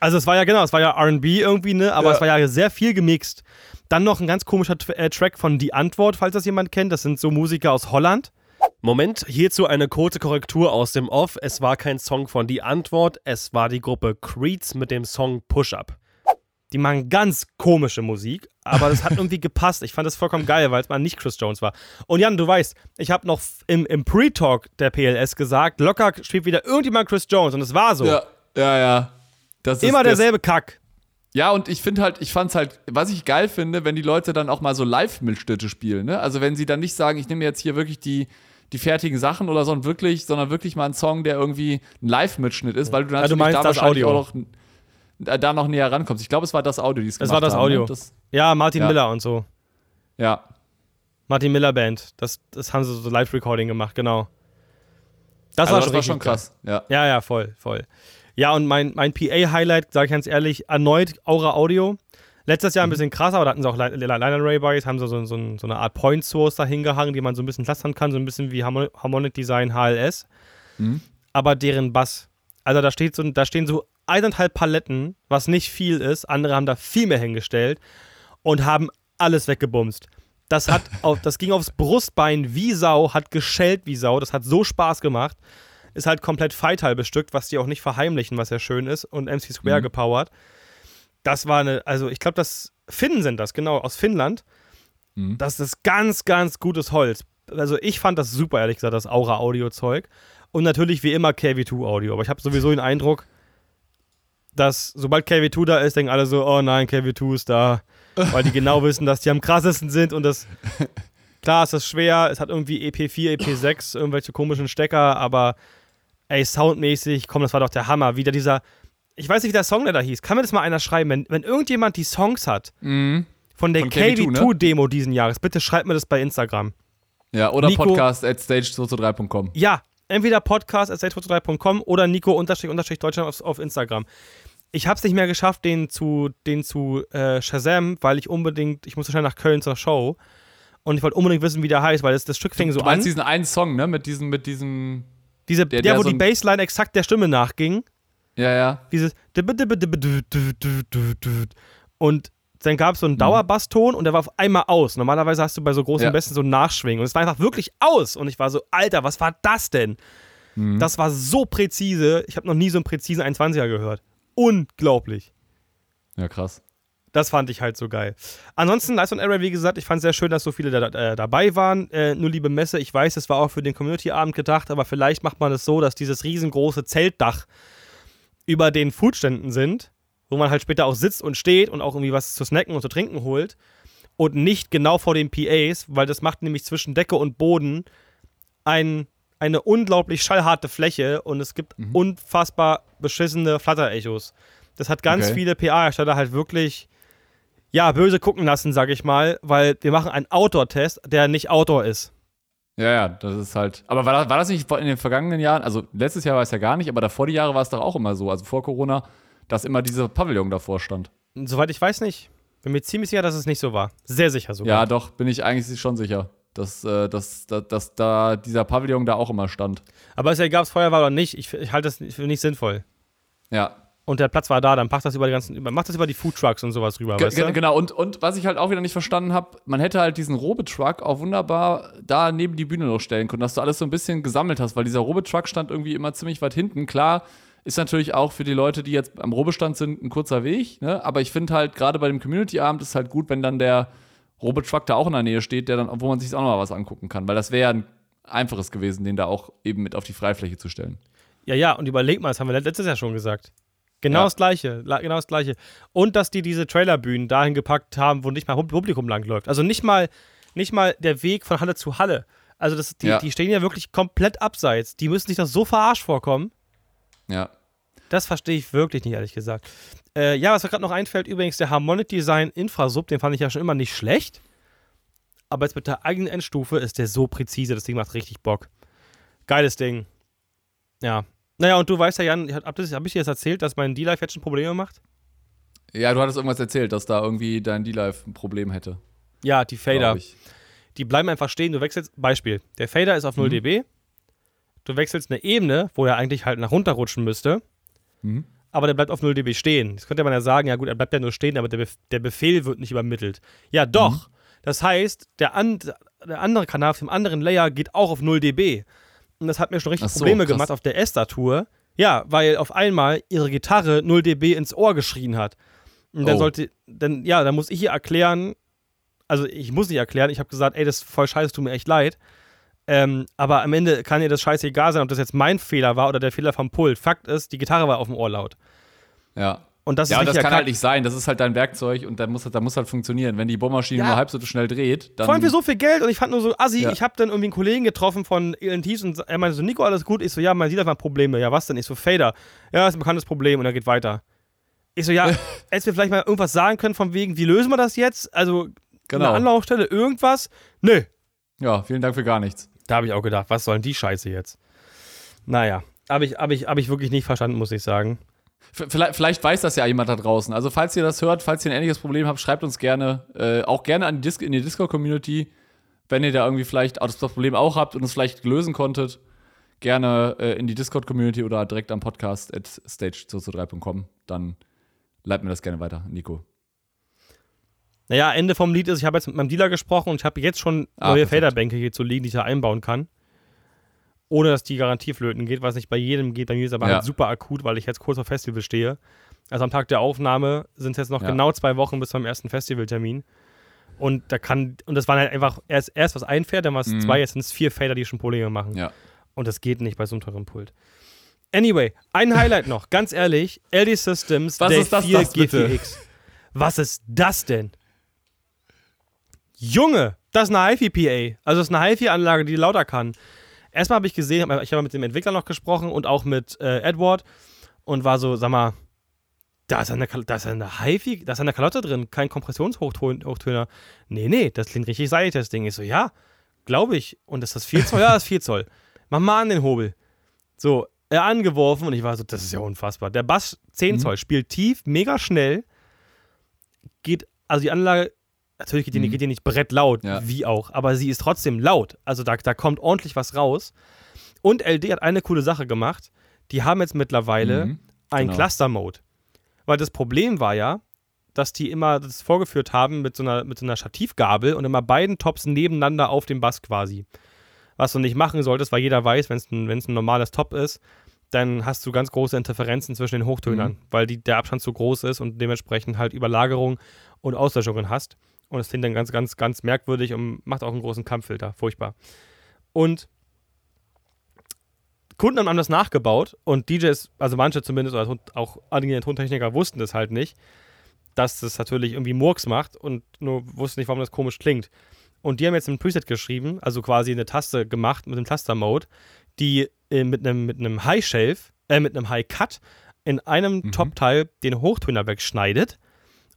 Also es war ja genau, es war ja R&B irgendwie, ne, aber ja. es war ja sehr viel gemixt. Dann noch ein ganz komischer äh, Track von Die Antwort, falls das jemand kennt. Das sind so Musiker aus Holland. Moment, hierzu eine kurze Korrektur aus dem Off. Es war kein Song von Die Antwort, es war die Gruppe Creeds mit dem Song Push Up. Die machen ganz komische Musik, aber das hat irgendwie gepasst. Ich fand das vollkommen geil, weil es mal nicht Chris Jones war. Und Jan, du weißt, ich habe noch im, im Pre-Talk der PLS gesagt, locker spielt wieder irgendjemand Chris Jones und es war so. Ja, ja, ja. Das Immer derselbe Kack. Ja, und ich finde halt, ich fand's halt, was ich geil finde, wenn die Leute dann auch mal so Live-Mitschnitte spielen, ne? Also wenn sie dann nicht sagen, ich nehme jetzt hier wirklich die, die fertigen Sachen oder so, wirklich, sondern wirklich mal einen Song, der irgendwie ein Live-Mitschnitt ist, weil du dann also du meinst da das Audio. auch noch da noch näher rankommst. Ich glaube, es war das Audio, die es gemacht haben. Es war das Audio. Ne? Das, ja, Martin ja. Miller und so. Ja. Martin Miller Band. Das, das haben sie so Live-Recording gemacht, genau. Das, also war, schon, das war schon krass. Ja. ja, ja, voll, voll. Ja, und mein, mein PA-Highlight, sage ich ganz ehrlich, erneut Aura Audio. Letztes Jahr ein mhm. bisschen krasser, aber da hatten sie auch Liner Ray bei, haben sie so, so, so, eine Art Point Source da hingehangen, die man so ein bisschen clustern kann, so ein bisschen wie Harmonic Design HLS. Mhm. Aber deren Bass, also da steht so, da stehen so eineinhalb Paletten, was nicht viel ist. Andere haben da viel mehr hingestellt und haben alles weggebumst. Das, hat auf, das ging aufs Brustbein wie Sau, hat geschellt wie Sau. Das hat so Spaß gemacht. Ist halt komplett Feital bestückt, was die auch nicht verheimlichen, was ja schön ist. Und MC Square mhm. gepowert. Das war eine, also ich glaube, das Finnen sind das, genau, aus Finnland. Mhm. Das ist ganz, ganz gutes Holz. Also ich fand das super, ehrlich gesagt, das Aura-Audio-Zeug. Und natürlich wie immer KV2-Audio. Aber ich habe sowieso den Eindruck, dass sobald KW2 da ist, denken alle so, oh nein, KW2 ist da. Weil die genau wissen, dass die am krassesten sind und das. Klar ist das schwer, es hat irgendwie EP4, EP6, irgendwelche komischen Stecker, aber ey, soundmäßig, komm, das war doch der Hammer. Wieder dieser, ich weiß nicht, wie der Song da hieß. Kann mir das mal einer schreiben, wenn, wenn irgendjemand die Songs hat mhm. von der KW2-Demo ne? diesen Jahres, bitte schreibt mir das bei Instagram. Ja, oder Nico, podcast at stage223.com. Ja, entweder podcast at stage223.com oder Nico-Deutschland auf, auf Instagram ich habe es nicht mehr geschafft, den zu, den zu äh, Shazam, weil ich unbedingt, ich musste schnell nach Köln zur Show und ich wollte unbedingt wissen, wie der heißt, weil das, das Stück fing so an. Du meinst an. diesen einen Song, ne? Mit diesem, mit diesem. Diese, der, der, der wo so die Bassline exakt der Stimme nachging. Ja, ja. Dieses. Und dann gab es so einen mhm. Dauerbasston und der war auf einmal aus. Normalerweise hast du bei so großen ja. Bässen so ein Nachschwingen und es war einfach wirklich aus. Und ich war so, Alter, was war das denn? Mhm. Das war so präzise. Ich habe noch nie so einen präzisen 21er gehört unglaublich. Ja, krass. Das fand ich halt so geil. Ansonsten, Lights on Array, wie gesagt, ich fand es sehr schön, dass so viele da, äh, dabei waren. Äh, nur liebe Messe, ich weiß, es war auch für den Community-Abend gedacht, aber vielleicht macht man es so, dass dieses riesengroße Zeltdach über den Foodständen sind, wo man halt später auch sitzt und steht und auch irgendwie was zu snacken und zu trinken holt. Und nicht genau vor den PAs, weil das macht nämlich zwischen Decke und Boden ein eine unglaublich schallharte Fläche und es gibt mhm. unfassbar beschissene Flutter-Echos. Das hat ganz okay. viele PA-Hersteller halt wirklich, ja, böse gucken lassen, sag ich mal, weil wir machen einen Outdoor-Test, der nicht Outdoor ist. Ja, ja, das ist halt. Aber war das, war das nicht in den vergangenen Jahren, also letztes Jahr war es ja gar nicht, aber davor die Jahre war es doch auch immer so, also vor Corona, dass immer dieser Pavillon davor stand. Soweit ich weiß nicht. Bin mir ziemlich sicher, dass es nicht so war. Sehr sicher sogar. Ja, doch, bin ich eigentlich schon sicher dass, äh, dass, dass, dass, da dieser Pavillon da auch immer stand. Aber es gab es Feuerwehr oder nicht, ich, ich halte das für nicht sinnvoll. Ja. Und der Platz war da, dann macht das über die ganzen, macht das über die Food Trucks und sowas rüber, weißt du? Genau, und, und was ich halt auch wieder nicht verstanden habe, man hätte halt diesen Robotruck auch wunderbar da neben die Bühne noch stellen können, dass du alles so ein bisschen gesammelt hast, weil dieser Robotruck stand irgendwie immer ziemlich weit hinten. Klar, ist natürlich auch für die Leute, die jetzt am Robestand sind, ein kurzer Weg, ne? aber ich finde halt gerade bei dem Community-Abend ist halt gut, wenn dann der Robot Truck da auch in der Nähe steht, der dann, wo man sich auch noch mal was angucken kann, weil das wäre ja ein einfaches gewesen, den da auch eben mit auf die Freifläche zu stellen. Ja, ja, und überleg mal, das haben wir letztes Jahr schon gesagt. Genau ja. das gleiche, genau das gleiche. Und dass die diese Trailerbühnen dahin gepackt haben, wo nicht mal Publikum langläuft. Also nicht mal, nicht mal der Weg von Halle zu Halle. Also das, die, ja. die stehen ja wirklich komplett abseits. Die müssen sich doch so verarscht vorkommen. Ja. Das verstehe ich wirklich nicht, ehrlich gesagt. Äh, ja, was mir gerade noch einfällt, übrigens, der Harmonic Design Infrasub, den fand ich ja schon immer nicht schlecht. Aber jetzt mit der eigenen Endstufe ist der so präzise, das Ding macht richtig Bock. Geiles Ding. Ja. Naja, und du weißt ja, Jan, habe hab ich dir jetzt erzählt, dass mein D-Life jetzt schon Probleme macht? Ja, du hattest irgendwas erzählt, dass da irgendwie dein D-Life ein Problem hätte. Ja, die Fader. Die bleiben einfach stehen. Du wechselst, Beispiel, der Fader ist auf 0 mhm. dB. Du wechselst eine Ebene, wo er eigentlich halt nach runterrutschen müsste. Mhm. Aber der bleibt auf 0 dB stehen. Jetzt könnte man ja sagen, ja gut, er bleibt ja nur stehen, aber der, Bef der Befehl wird nicht übermittelt. Ja, doch. Mhm. Das heißt, der, an der andere Kanal auf dem anderen Layer geht auch auf 0 dB. Und das hat mir schon richtig so, Probleme krass. gemacht auf der S-Tatur. Ja, weil auf einmal ihre Gitarre 0 dB ins Ohr geschrien hat. Und dann oh. sollte, dann, ja, dann muss ich ihr erklären, also ich muss nicht erklären, ich habe gesagt, ey, das ist voll scheiße, tut mir echt leid. Ähm, aber am Ende kann ihr das scheißegal sein, ob das jetzt mein Fehler war oder der Fehler vom Pult. Fakt ist, die Gitarre war auf dem Ohr laut. Ja. Und das, ja, ist das kann halt nicht sein. Das ist halt dein Werkzeug und da muss, da muss halt funktionieren. Wenn die Bohrmaschine ja. nur halb so schnell dreht, dann. Vor allem für so viel Geld und ich fand nur so assi. Ja. Ich habe dann irgendwie einen Kollegen getroffen von ELNTs und er meinte so: Nico, alles gut? Ich so: Ja, man sieht einfach Probleme. Ja, was denn? Ich so: Fader. Ja, ist ein bekanntes Problem und er geht weiter. Ich so: Ja, hättest du vielleicht mal irgendwas sagen können, von wegen, wie lösen wir das jetzt? Also, genau. eine Anlaufstelle, irgendwas? Nö. Ja, vielen Dank für gar nichts. Da habe ich auch gedacht, was sollen die Scheiße jetzt? Naja, habe ich, hab ich, hab ich wirklich nicht verstanden, muss ich sagen. Vielleicht, vielleicht, weiß das ja jemand da draußen. Also, falls ihr das hört, falls ihr ein ähnliches Problem habt, schreibt uns gerne. Äh, auch gerne an die Dis in die Discord-Community, wenn ihr da irgendwie vielleicht das Problem auch habt und es vielleicht lösen konntet. Gerne äh, in die Discord-Community oder direkt am Podcast at stage223.com. Dann leitet mir das gerne weiter, Nico. Naja, Ende vom Lied ist, ich habe jetzt mit meinem Dealer gesprochen und ich habe jetzt schon ah, neue Faderbänke hier zu liegen, die ich da einbauen kann ohne dass die Garantie flöten geht, was nicht bei jedem geht. Bei mir ist aber ja. halt super akut, weil ich jetzt kurz vor Festival stehe. Also am Tag der Aufnahme sind es jetzt noch ja. genau zwei Wochen bis zum ersten Festivaltermin. Und da kann, und das waren halt einfach erst, erst was ein Pferd, dann war es mhm. zwei, jetzt sind es vier Fader, die schon Probleme machen. Ja. Und das geht nicht bei so einem teuren Pult. Anyway, ein Highlight noch, ganz ehrlich: LD Systems was ist das, 4 das, G4X. Was ist das denn? Junge, das ist eine HiFi-PA. Also, das ist eine HiFi-Anlage, die lauter kann erstmal habe ich gesehen, ich habe mit dem Entwickler noch gesprochen und auch mit äh, Edward und war so, sag mal, da ist eine, da ist eine HiFi, da ist eine Kalotte drin, kein Kompressionshochtöner. Nee, nee, das klingt richtig seidig, das Ding. Ich so, ja, glaube ich. Und ist das 4 Zoll? ja, das ist 4 Zoll. Mach mal an den Hobel. So, er angeworfen und ich war so, das ist ja unfassbar. Der Bass 10 mhm. Zoll, spielt tief, mega schnell, geht, also die Anlage Natürlich geht die, mhm. geht die nicht brettlaut, ja. wie auch, aber sie ist trotzdem laut. Also da, da kommt ordentlich was raus. Und LD hat eine coole Sache gemacht. Die haben jetzt mittlerweile mhm, einen genau. Cluster-Mode. Weil das Problem war ja, dass die immer das vorgeführt haben mit so einer, mit so einer Stativgabel und immer beiden Tops nebeneinander auf dem Bass quasi. Was du nicht machen solltest, weil jeder weiß, wenn es ein, ein normales Top ist, dann hast du ganz große Interferenzen zwischen den Hochtönern, mhm. weil die, der Abstand zu groß ist und dementsprechend halt Überlagerung und Auslöschungen hast. Und es klingt dann ganz, ganz, ganz merkwürdig und macht auch einen großen Kampffilter. Furchtbar. Und Kunden haben das nachgebaut und DJs, also manche zumindest, oder auch einige Tontechniker wussten das halt nicht, dass das natürlich irgendwie Murks macht und nur wussten nicht, warum das komisch klingt. Und die haben jetzt ein Preset geschrieben, also quasi eine Taste gemacht mit dem Taster-Mode, die äh, mit einem mit High Shelf, äh, mit einem High Cut in einem mhm. Top-Teil den Hochtöner wegschneidet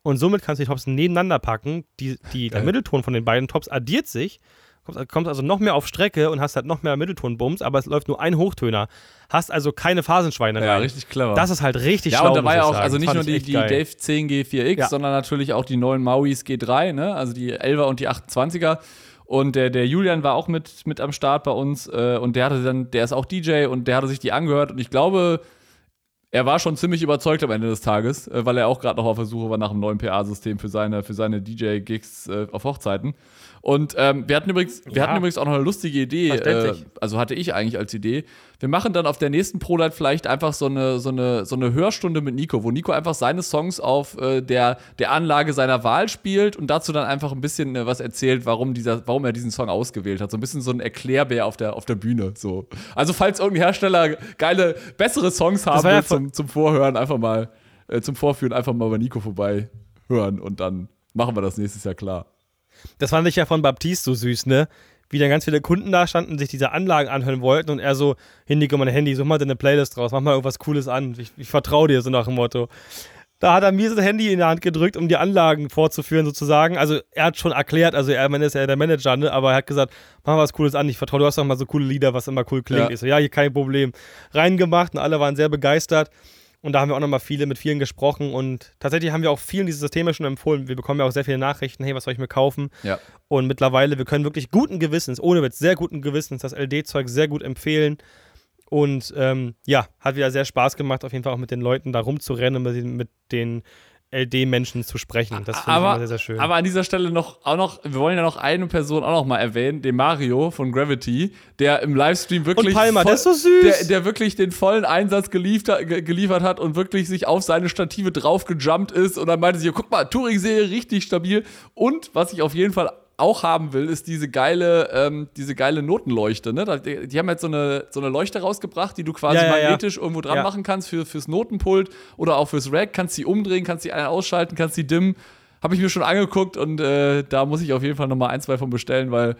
und somit kannst du die Tops nebeneinander packen. Die, die, der Mittelton von den beiden Tops addiert sich. Kommst, kommst also noch mehr auf Strecke und hast halt noch mehr Mitteltonbums, aber es läuft nur ein Hochtöner. Hast also keine Phasenschweine. Ja, richtig clever. Das ist halt richtig ja, schlau. Ja, und da war ja auch, also nicht nur die, die Dave 10 G4X, ja. sondern natürlich auch die neuen Mauis G3, ne? also die 11er und die 28er. Und der, der Julian war auch mit, mit am Start bei uns äh, und der hatte dann, der ist auch DJ und der hatte sich die angehört und ich glaube, er war schon ziemlich überzeugt am Ende des Tages, äh, weil er auch gerade noch auf der Suche war nach einem neuen PA-System für seine, für seine DJ-Gigs äh, auf Hochzeiten. Und ähm, wir hatten übrigens, wir ja. hatten übrigens auch noch eine lustige Idee, äh, also hatte ich eigentlich als Idee. Wir machen dann auf der nächsten ProLight vielleicht einfach so eine, so eine, so eine Hörstunde mit Nico, wo Nico einfach seine Songs auf äh, der, der Anlage seiner Wahl spielt und dazu dann einfach ein bisschen äh, was erzählt, warum, dieser, warum er diesen Song ausgewählt hat. So ein bisschen so ein Erklärbär auf der, auf der Bühne. So. Also, falls irgendein Hersteller geile, bessere Songs haben will ja zum, zum Vorhören, einfach mal, äh, zum Vorführen, einfach mal bei Nico vorbei hören und dann machen wir das nächstes Jahr klar. Das fand ich ja von Baptiste so süß, ne? Wie dann ganz viele Kunden da standen, sich diese Anlagen anhören wollten und er so, Handy, komm mal Handy, such mal deine Playlist draus, mach mal irgendwas Cooles an, ich, ich vertraue dir, so nach dem Motto. Da hat er mir sein Handy in der Hand gedrückt, um die Anlagen vorzuführen, sozusagen. Also er hat schon erklärt, also er ist ja der Manager, ne? aber er hat gesagt, mach mal was Cooles an, ich vertraue, du hast doch mal so coole Lieder, was immer cool klingt. Ja. Ich so, ja, hier kein Problem. Reingemacht und alle waren sehr begeistert. Und da haben wir auch nochmal viele mit vielen gesprochen und tatsächlich haben wir auch vielen diese Systeme schon empfohlen. Wir bekommen ja auch sehr viele Nachrichten, hey, was soll ich mir kaufen? Ja. Und mittlerweile, wir können wirklich guten Gewissens, ohne Witz, sehr guten Gewissens das LD-Zeug sehr gut empfehlen. Und ähm, ja, hat wieder sehr Spaß gemacht, auf jeden Fall auch mit den Leuten da rumzurennen und mit den LD-Menschen zu sprechen. Das finde ich immer sehr, sehr schön. Aber an dieser Stelle noch, auch noch, wir wollen ja noch eine Person auch noch mal erwähnen, den Mario von Gravity, der im Livestream wirklich. Und Palmer, voll, der ist so süß. Der, der wirklich den vollen Einsatz geliefert, geliefert hat und wirklich sich auf seine Stative draufgejumpt ist und dann meinte sie, guck mal, Touring-Serie richtig stabil. Und was ich auf jeden Fall auch haben will, ist diese geile, ähm, diese geile Notenleuchte. Ne? Die, die, haben jetzt so eine, so eine Leuchte rausgebracht, die du quasi ja, ja, magnetisch ja. irgendwo dran machen kannst für, fürs Notenpult oder auch fürs Rack. Kannst sie umdrehen, kannst sie ausschalten, kannst sie dimmen. Habe ich mir schon angeguckt und äh, da muss ich auf jeden Fall nochmal ein, zwei von bestellen, weil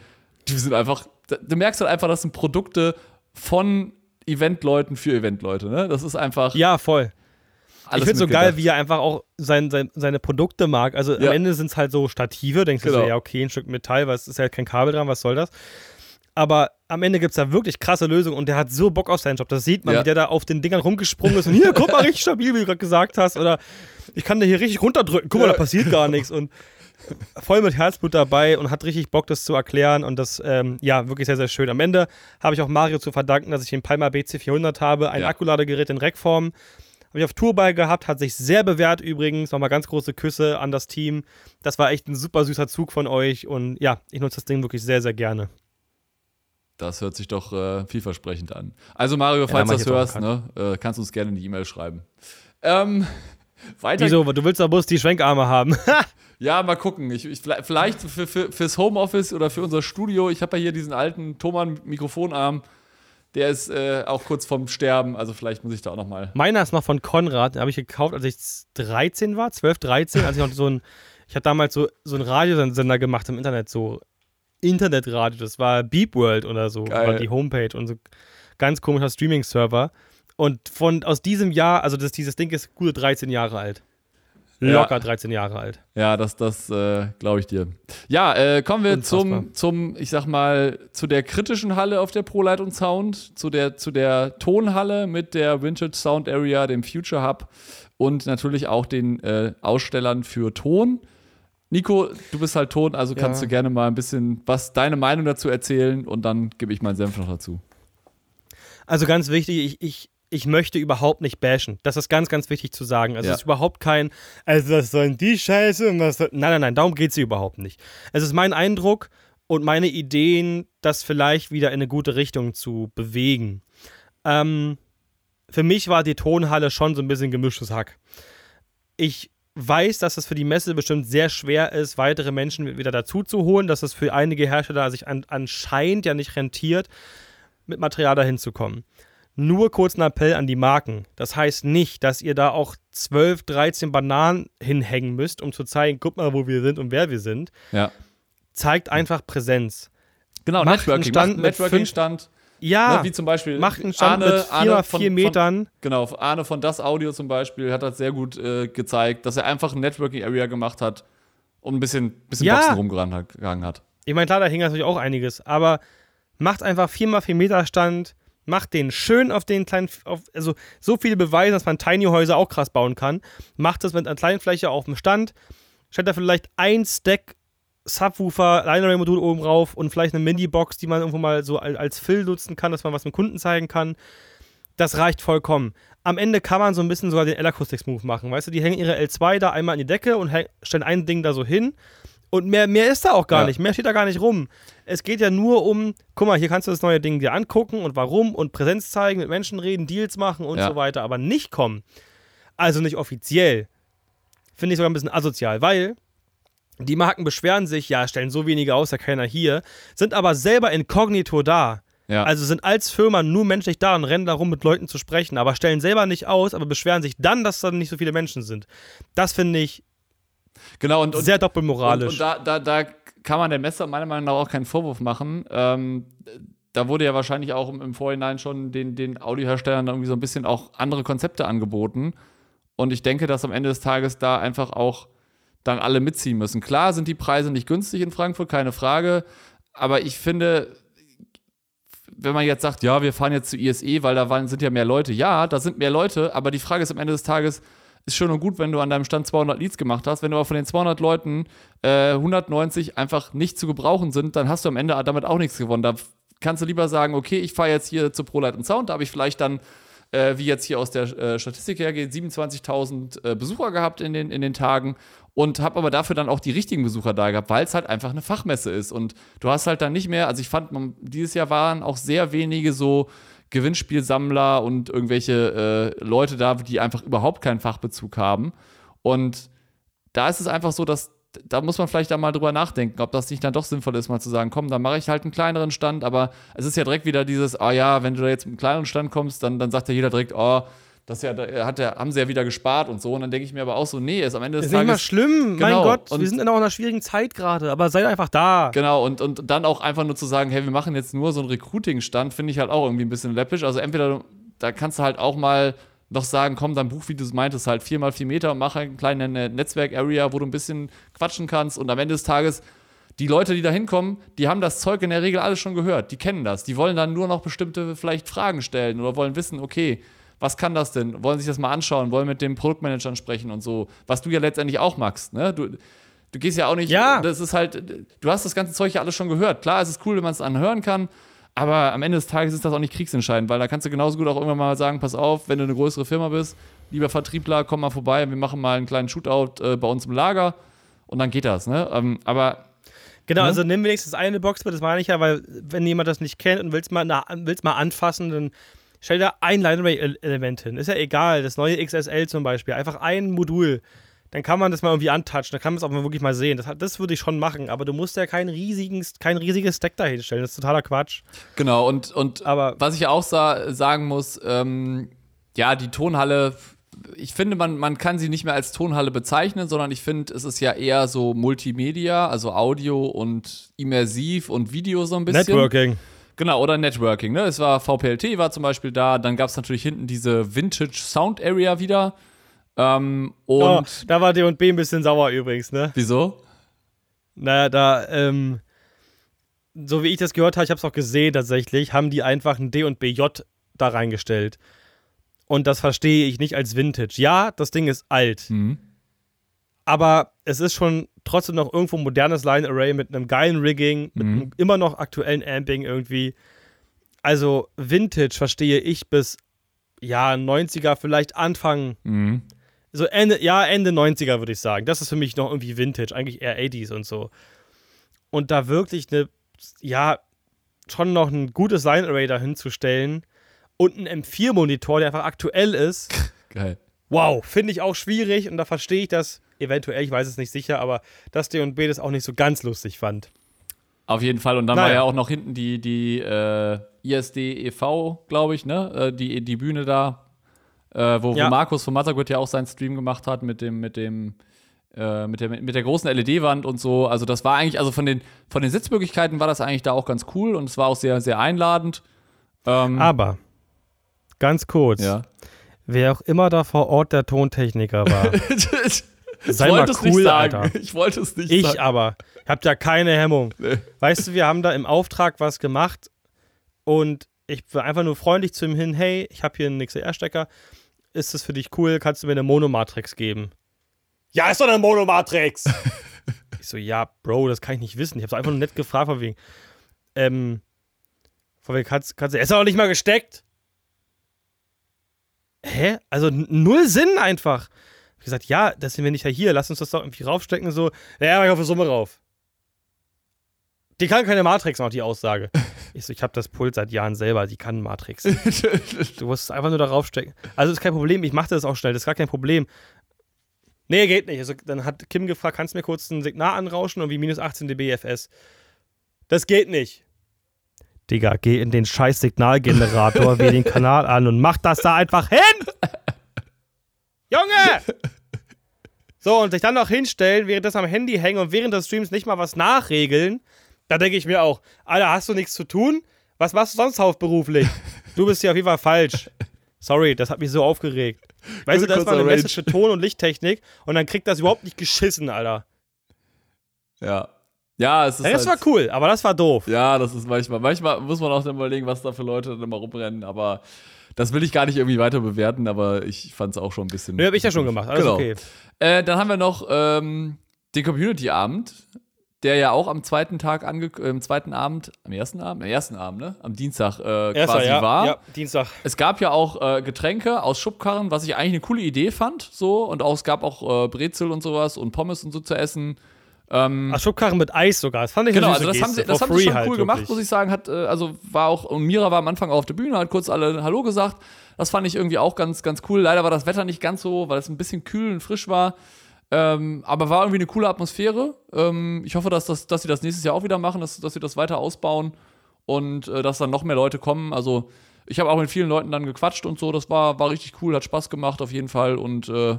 die sind einfach, du merkst halt einfach, das sind Produkte von Eventleuten für Eventleute. Ne? Das ist einfach. Ja, voll ich finde so geil, wie er einfach auch sein, sein, seine Produkte mag. Also ja. am Ende sind es halt so Stative, denkst genau. du so, ja, okay, ein Stück Metall, was ist ja halt kein Kabel dran, was soll das? Aber am Ende gibt es da wirklich krasse Lösungen und der hat so Bock auf seinen Job. Das sieht man, ja. wie der da auf den Dingern rumgesprungen ist und hier, guck mal, richtig stabil, wie du gerade gesagt hast. Oder ich kann da hier richtig runterdrücken, guck mal, da passiert gar nichts. Und voll mit Herzblut dabei und hat richtig Bock, das zu erklären. Und das, ähm, ja, wirklich sehr, sehr schön. Am Ende habe ich auch Mario zu verdanken, dass ich den Palma BC400 habe, ein ja. Akkuladegerät in Rackform. Habe ich auf Tour bei gehabt, hat sich sehr bewährt übrigens. Nochmal ganz große Küsse an das Team. Das war echt ein super süßer Zug von euch und ja, ich nutze das Ding wirklich sehr, sehr gerne. Das hört sich doch äh, vielversprechend an. Also Mario, falls ja, du das hörst, ne, äh, kannst du uns gerne in die E-Mail schreiben. Ähm, weiter. Wieso? Du willst doch bloß die Schwenkarme haben. ja, mal gucken. Ich, ich, vielleicht für, für, fürs Homeoffice oder für unser Studio. Ich habe ja hier diesen alten Thomann-Mikrofonarm. Der ist äh, auch kurz vorm Sterben, also vielleicht muss ich da auch noch mal. Meiner ist noch von Konrad, den habe ich gekauft, als ich 13 war, 12, 13, als ich noch so ein, ich habe damals so, so einen Radiosender gemacht im Internet, so Internetradio, das war Beep World oder so, Geil. war die Homepage und so ganz komischer Streaming-Server. Und von aus diesem Jahr, also das, dieses Ding ist gute 13 Jahre alt. Locker ja. 13 Jahre alt. Ja, das, das äh, glaube ich dir. Ja, äh, kommen wir zum, zum, ich sag mal, zu der kritischen Halle auf der ProLight und Sound, zu der, zu der Tonhalle mit der Vintage Sound Area, dem Future Hub und natürlich auch den äh, Ausstellern für Ton. Nico, du bist halt Ton, also ja. kannst du gerne mal ein bisschen was deine Meinung dazu erzählen und dann gebe ich meinen Senf noch dazu. Also ganz wichtig, ich, ich ich möchte überhaupt nicht bashen. Das ist ganz, ganz wichtig zu sagen. Also ja. es ist überhaupt kein, also was sollen die Scheiße und was soll, Nein, nein, nein, darum geht es überhaupt nicht. Es ist mein Eindruck und meine Ideen, das vielleicht wieder in eine gute Richtung zu bewegen. Ähm, für mich war die Tonhalle schon so ein bisschen gemischtes Hack. Ich weiß, dass es für die Messe bestimmt sehr schwer ist, weitere Menschen wieder dazu zu holen, dass es für einige Hersteller sich an, anscheinend ja nicht rentiert, mit Material dahin zu kommen. Nur kurz ein Appell an die Marken. Das heißt nicht, dass ihr da auch 12, 13 Bananen hinhängen müsst, um zu zeigen, guck mal, wo wir sind und wer wir sind. Ja. Zeigt einfach Präsenz. Genau, macht Networking. Stand macht Networking-Stand. Ja, ne, wie zum Beispiel macht einen Stand Arne, mit vier, Arne von, vier Metern. Von, genau, Arne von Das Audio zum Beispiel hat das sehr gut äh, gezeigt, dass er einfach ein Networking-Area gemacht hat und ein bisschen, bisschen ja. Boxen rumgegangen hat. Ich meine, klar, da hing natürlich auch einiges, aber macht einfach 4x4 Meter Stand, Macht den schön auf den kleinen, auf, also so viele Beweise, dass man Tiny-Häuser auch krass bauen kann. Macht das mit einer kleinen Fläche auf dem Stand. Stellt da vielleicht ein Stack Subwoofer, Line-Array-Modul oben drauf und vielleicht eine Mini-Box, die man irgendwo mal so als Fill nutzen kann, dass man was mit Kunden zeigen kann. Das reicht vollkommen. Am Ende kann man so ein bisschen sogar den L-Acoustics-Move machen. Weißt du, die hängen ihre L2 da einmal an die Decke und stellen ein Ding da so hin und mehr, mehr ist da auch gar ja. nicht. Mehr steht da gar nicht rum. Es geht ja nur um, guck mal, hier kannst du das neue Ding dir angucken und warum und Präsenz zeigen, mit Menschen reden, Deals machen und ja. so weiter, aber nicht kommen. Also nicht offiziell. Finde ich sogar ein bisschen asozial, weil die Marken beschweren sich, ja, stellen so wenige aus, ja keiner hier, sind aber selber inkognito da. Ja. Also sind als Firma nur menschlich da und rennen darum, mit Leuten zu sprechen, aber stellen selber nicht aus, aber beschweren sich dann, dass da nicht so viele Menschen sind. Das finde ich Genau, und, und sehr doppelmoralisch. Und, und da, da, da kann man der Messe meiner Meinung nach auch keinen Vorwurf machen. Ähm, da wurde ja wahrscheinlich auch im Vorhinein schon den, den Audioherstellern irgendwie so ein bisschen auch andere Konzepte angeboten. Und ich denke, dass am Ende des Tages da einfach auch dann alle mitziehen müssen. Klar sind die Preise nicht günstig in Frankfurt, keine Frage. Aber ich finde, wenn man jetzt sagt, ja, wir fahren jetzt zu ISE, weil da waren, sind ja mehr Leute. Ja, da sind mehr Leute, aber die Frage ist am Ende des Tages, ist schön und gut, wenn du an deinem Stand 200 Leads gemacht hast. Wenn du aber von den 200 Leuten äh, 190 einfach nicht zu gebrauchen sind, dann hast du am Ende damit auch nichts gewonnen. Da kannst du lieber sagen, okay, ich fahre jetzt hier zu ProLight und Sound, da habe ich vielleicht dann, äh, wie jetzt hier aus der äh, Statistik hergeht, 27.000 äh, Besucher gehabt in den, in den Tagen und habe aber dafür dann auch die richtigen Besucher da gehabt, weil es halt einfach eine Fachmesse ist. Und du hast halt dann nicht mehr, also ich fand, dieses Jahr waren auch sehr wenige so Gewinnspielsammler und irgendwelche äh, Leute da, die einfach überhaupt keinen Fachbezug haben. Und da ist es einfach so, dass da muss man vielleicht da mal drüber nachdenken, ob das nicht dann doch sinnvoll ist, mal zu sagen, komm, dann mache ich halt einen kleineren Stand, aber es ist ja direkt wieder dieses, ah oh ja, wenn du da jetzt mit einem kleineren Stand kommst, dann, dann sagt ja jeder direkt, oh, das ja, hat der, haben sie ja wieder gespart und so. Und dann denke ich mir aber auch so, nee, ist am Ende des ist Tages. Ist nicht mal schlimm, genau, mein Gott. wir sind in auch einer schwierigen Zeit gerade, aber seid einfach da. Genau, und, und dann auch einfach nur zu sagen, hey, wir machen jetzt nur so einen Recruiting-Stand, finde ich halt auch irgendwie ein bisschen läppisch. Also entweder, da kannst du halt auch mal noch sagen, komm, dein Buch, wie du es meintest, halt 4 mal 4 Meter und mach eine kleine Netzwerk-Area, wo du ein bisschen quatschen kannst und am Ende des Tages die Leute, die da hinkommen, die haben das Zeug in der Regel alles schon gehört. Die kennen das. Die wollen dann nur noch bestimmte vielleicht Fragen stellen oder wollen wissen, okay, was kann das denn? Wollen sich das mal anschauen, wollen mit den Produktmanagern sprechen und so, was du ja letztendlich auch magst, ne? Du, du gehst ja auch nicht, ja. das ist halt, du hast das ganze Zeug ja alles schon gehört. Klar, es ist cool, wenn man es anhören kann, aber am Ende des Tages ist das auch nicht kriegsentscheidend, weil da kannst du genauso gut auch irgendwann mal sagen, pass auf, wenn du eine größere Firma bist, lieber Vertriebler, komm mal vorbei, wir machen mal einen kleinen Shootout äh, bei uns im Lager und dann geht das, ne? Ähm, aber Genau, ne? also nimm wenigstens eine Box das meine ich ja, weil wenn jemand das nicht kennt und willst mal, na, willst mal anfassen, dann stell da ein Line Array-Element hin. Ist ja egal, das neue XSL zum Beispiel. Einfach ein Modul. Dann kann man das mal irgendwie antatschen, dann kann man es auch mal wirklich mal sehen. Das, das würde ich schon machen, aber du musst ja kein, riesigen, kein riesiges Stack da hinstellen. Das ist totaler Quatsch. Genau, und, und aber was ich auch sa sagen muss, ähm, ja, die Tonhalle ich finde, man, man kann sie nicht mehr als Tonhalle bezeichnen, sondern ich finde, es ist ja eher so Multimedia, also Audio und immersiv und Video so ein bisschen. Networking. Genau, oder Networking. Ne? Es war VPLT war zum Beispiel da, dann gab es natürlich hinten diese Vintage Sound Area wieder. Ähm, und oh, da war D&B ein bisschen sauer übrigens, ne? Wieso? Naja, da, ähm, so wie ich das gehört habe, ich habe es auch gesehen tatsächlich, haben die einfach ein D und BJ da reingestellt. Und das verstehe ich nicht als Vintage. Ja, das Ding ist alt. Mhm. Aber es ist schon trotzdem noch irgendwo ein modernes Line Array mit einem geilen Rigging, mit mhm. einem immer noch aktuellen Amping irgendwie. Also Vintage verstehe ich bis ja 90er, vielleicht Anfang. Mhm. So Ende, ja, Ende 90er würde ich sagen. Das ist für mich noch irgendwie Vintage, eigentlich eher 80s und so. Und da wirklich eine, ja, schon noch ein gutes Line Array dahin zu stellen und ein M4-Monitor, der einfach aktuell ist. Geil. Wow, finde ich auch schwierig und da verstehe ich das eventuell, ich weiß es nicht sicher, aber dass D&B das auch nicht so ganz lustig fand. Auf jeden Fall. Und dann naja. war ja auch noch hinten die, die äh, ISD e.V., glaube ich, ne? Äh, die, die Bühne da, äh, wo, ja. wo, Markus von Mothergood ja auch seinen Stream gemacht hat mit dem, mit dem, äh, mit der, mit der großen LED-Wand und so. Also das war eigentlich, also von den, von den Sitzmöglichkeiten war das eigentlich da auch ganz cool und es war auch sehr, sehr einladend. Ähm, Aber, ganz kurz. Ja. Wer auch immer da vor Ort der Tontechniker war. Sei mal cool, Alter. Ich wollte es nicht ich sagen. Ich aber. Ihr habt ja keine Hemmung. Nee. Weißt du, wir haben da im Auftrag was gemacht und ich war einfach nur freundlich zu ihm hin, hey, ich habe hier einen XLR-Stecker. Ist das für dich cool? Kannst du mir eine Monomatrix geben? Ja, ist doch eine Monomatrix! ich so, ja, Bro, das kann ich nicht wissen. Ich habe einfach nur nett gefragt, von wegen. Ähm, von wegen, kannst, kannst du. Er ist doch nicht mal gesteckt! Hä? Also null Sinn einfach ich gesagt, ja, das sind wir nicht hier, lass uns das doch irgendwie raufstecken. So, ja, ich hoffe Summe rauf. Die kann keine Matrix noch, die Aussage. Ich so, ich habe das Pult seit Jahren selber, die kann Matrix. du musst es einfach nur darauf stecken. Also ist kein Problem, ich mache das auch schnell, das ist gar kein Problem. Nee, geht nicht. Also, dann hat Kim gefragt, kannst du mir kurz ein Signal anrauschen und wie minus 18 dB FS? Das geht nicht. Digga, geh in den scheiß Signalgenerator, wähl den Kanal an und mach das da einfach hin! Junge! So, und sich dann noch hinstellen, während das am Handy hängen und während des Streams nicht mal was nachregeln, da denke ich mir auch, Alter, hast du nichts zu tun? Was machst du sonst hauptberuflich? Du bist ja auf jeden Fall falsch. Sorry, das hat mich so aufgeregt. Weißt du, das war eine Message für Ton- und Lichttechnik und dann kriegt das überhaupt nicht geschissen, Alter. Ja. Ja, es ist. Ja, das halt, war cool, aber das war doof. Ja, das ist manchmal. Manchmal muss man auch dann überlegen, was da für Leute dann immer rumrennen, aber das will ich gar nicht irgendwie weiter bewerten, aber ich fand es auch schon ein bisschen. Ne, hab ich ja schon gemacht. Alles genau. okay. Äh, dann haben wir noch ähm, den Community-Abend, der ja auch am zweiten Tag, ange äh, am zweiten Abend, am ersten Abend, am ersten Abend, ne? Am Dienstag äh, Erster, quasi ja, war. Ja, Dienstag. Es gab ja auch äh, Getränke aus Schubkarren, was ich eigentlich eine coole Idee fand, so. Und auch, es gab auch äh, Brezel und sowas und Pommes und so zu essen. Ähm, Ach, Schubkarren mit Eis sogar. Das fand ich Genau, also das haben sie, das haben sie schon halt cool gemacht, muss ich sagen. Hat, äh, also war auch, und Mira war am Anfang auch auf der Bühne, hat kurz alle Hallo gesagt. Das fand ich irgendwie auch ganz, ganz cool. Leider war das Wetter nicht ganz so, weil es ein bisschen kühl und frisch war. Ähm, aber war irgendwie eine coole Atmosphäre. Ähm, ich hoffe, dass, das, dass sie das nächstes Jahr auch wieder machen, dass, dass sie das weiter ausbauen und äh, dass dann noch mehr Leute kommen. Also ich habe auch mit vielen Leuten dann gequatscht und so. Das war, war richtig cool, hat Spaß gemacht auf jeden Fall. Und äh,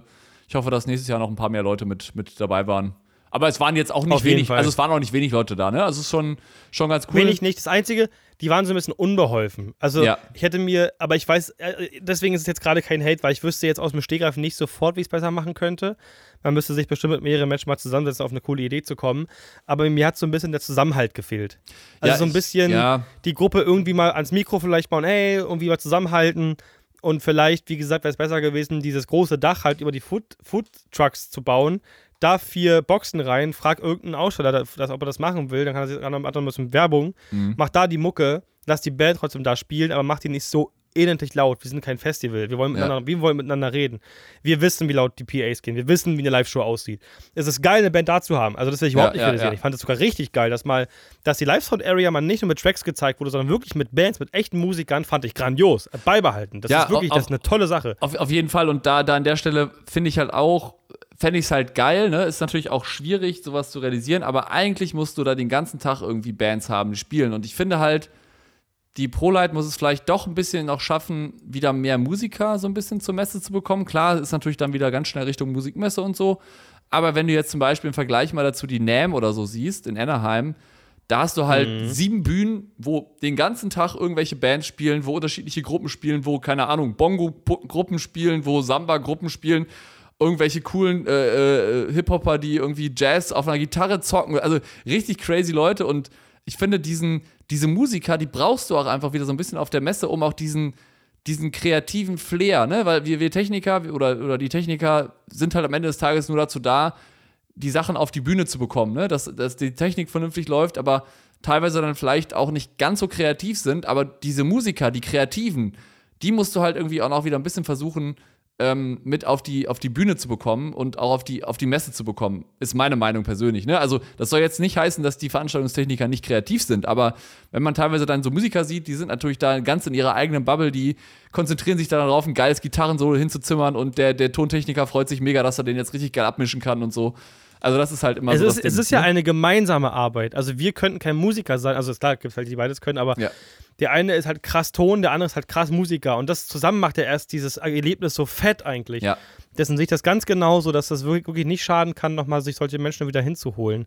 ich hoffe, dass nächstes Jahr noch ein paar mehr Leute mit, mit dabei waren. Aber es waren jetzt auch nicht Auf wenig, also es waren auch nicht wenig Leute da, ne? Also es ist schon, schon ganz cool. Wenig nicht. Das Einzige, die waren so ein bisschen unbeholfen. Also ja. ich hätte mir, aber ich weiß, äh, deswegen ist es jetzt gerade kein Hate, weil ich wüsste jetzt aus dem Stegreif nicht sofort, wie ich es besser machen könnte. Man müsste sich bestimmt mit mehreren Menschen mal zusammensetzen, auf eine coole Idee zu kommen. Aber mir hat so ein bisschen der Zusammenhalt gefehlt. Also ja, so ein bisschen ich, ja. die Gruppe irgendwie mal ans Mikro vielleicht bauen, ey, irgendwie mal zusammenhalten. Und vielleicht, wie gesagt, wäre es besser gewesen, dieses große Dach halt über die Food, Food Trucks zu bauen, da vier Boxen rein, frag irgendeinen Aussteller, dass, ob er das machen will, dann kann er sich an ein bisschen Werbung, mhm. mach da die Mucke, lass die Band trotzdem da spielen, aber mach die nicht so elendlich laut. Wir sind kein Festival. Wir wollen, miteinander, ja. wir wollen miteinander reden. Wir wissen, wie laut die PAs gehen. Wir wissen, wie eine Live-Show aussieht. Es ist geil, eine Band da zu haben. Also, das will ich überhaupt ja, nicht kritisieren. Ja, ich fand es sogar richtig geil, dass mal, dass die Live-Sound-Area mal nicht nur mit Tracks gezeigt wurde, sondern wirklich mit Bands, mit echten Musikern, fand ich grandios. Beibehalten. Das ist wirklich auf, das ist eine tolle Sache. Auf, auf jeden Fall. Und da, da an der Stelle finde ich halt auch, fände ich es halt geil, ne? Ist natürlich auch schwierig, sowas zu realisieren, aber eigentlich musst du da den ganzen Tag irgendwie Bands haben, die spielen. Und ich finde halt, die ProLight muss es vielleicht doch ein bisschen noch schaffen, wieder mehr Musiker so ein bisschen zur Messe zu bekommen. Klar, ist natürlich dann wieder ganz schnell Richtung Musikmesse und so. Aber wenn du jetzt zum Beispiel im Vergleich mal dazu die NAM oder so siehst, in Anaheim, da hast du halt mhm. sieben Bühnen, wo den ganzen Tag irgendwelche Bands spielen, wo unterschiedliche Gruppen spielen, wo, keine Ahnung, Bongo-Gruppen spielen, wo Samba-Gruppen spielen irgendwelche coolen äh, äh, Hip-Hopper, die irgendwie Jazz auf einer Gitarre zocken. Also richtig crazy Leute. Und ich finde, diesen, diese Musiker, die brauchst du auch einfach wieder so ein bisschen auf der Messe, um auch diesen, diesen kreativen Flair, ne? Weil wir, wir Techniker oder, oder die Techniker sind halt am Ende des Tages nur dazu da, die Sachen auf die Bühne zu bekommen, ne? Dass, dass die Technik vernünftig läuft, aber teilweise dann vielleicht auch nicht ganz so kreativ sind. Aber diese Musiker, die Kreativen, die musst du halt irgendwie auch noch wieder ein bisschen versuchen, ähm, mit auf die, auf die Bühne zu bekommen und auch auf die, auf die Messe zu bekommen, ist meine Meinung persönlich. Ne? Also, das soll jetzt nicht heißen, dass die Veranstaltungstechniker nicht kreativ sind, aber wenn man teilweise dann so Musiker sieht, die sind natürlich da ganz in ihrer eigenen Bubble, die konzentrieren sich darauf, ein geiles Gitarrensolo hinzuzimmern und der, der Tontechniker freut sich mega, dass er den jetzt richtig geil abmischen kann und so. Also das ist halt immer es so. Ist, es ist ja ne? eine gemeinsame Arbeit. Also wir könnten kein Musiker sein. Also klar, gibt es halt die beides können, aber ja. der eine ist halt krass Ton, der andere ist halt krass Musiker. Und das zusammen macht ja erst dieses Erlebnis so fett eigentlich. Ja. Dessen sehe ich das ganz genauso, dass das wirklich, wirklich nicht schaden kann, nochmal sich solche Menschen wieder hinzuholen.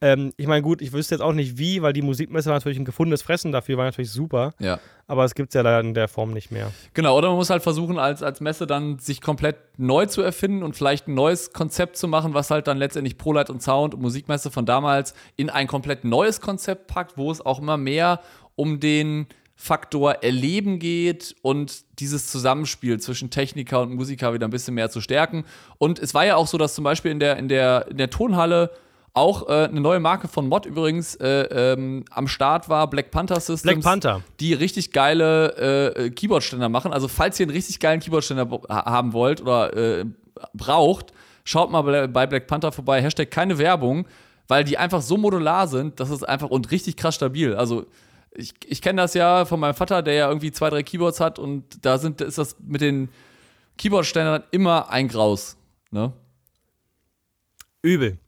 Ähm, ich meine, gut, ich wüsste jetzt auch nicht wie, weil die Musikmesse war natürlich ein gefundenes Fressen dafür, war natürlich super. Ja. Aber es gibt es ja leider in der Form nicht mehr. Genau, oder man muss halt versuchen, als, als Messe dann sich komplett neu zu erfinden und vielleicht ein neues Konzept zu machen, was halt dann letztendlich ProLight und Sound und Musikmesse von damals in ein komplett neues Konzept packt, wo es auch immer mehr um den Faktor Erleben geht und dieses Zusammenspiel zwischen Techniker und Musiker wieder ein bisschen mehr zu stärken. Und es war ja auch so, dass zum Beispiel in der, in der, in der Tonhalle auch äh, eine neue Marke von Mod übrigens äh, ähm, am Start war, Black Panther Systems. Black Panther. Die richtig geile äh, Keyboardständer machen. Also, falls ihr einen richtig geilen Keyboardständer haben wollt oder äh, braucht, schaut mal bei Black Panther vorbei. Hashtag keine Werbung, weil die einfach so modular sind, das ist einfach und richtig krass stabil. Also, ich, ich kenne das ja von meinem Vater, der ja irgendwie zwei, drei Keyboards hat und da sind, ist das mit den Keyboardständern immer ein Graus. Ne? Übel.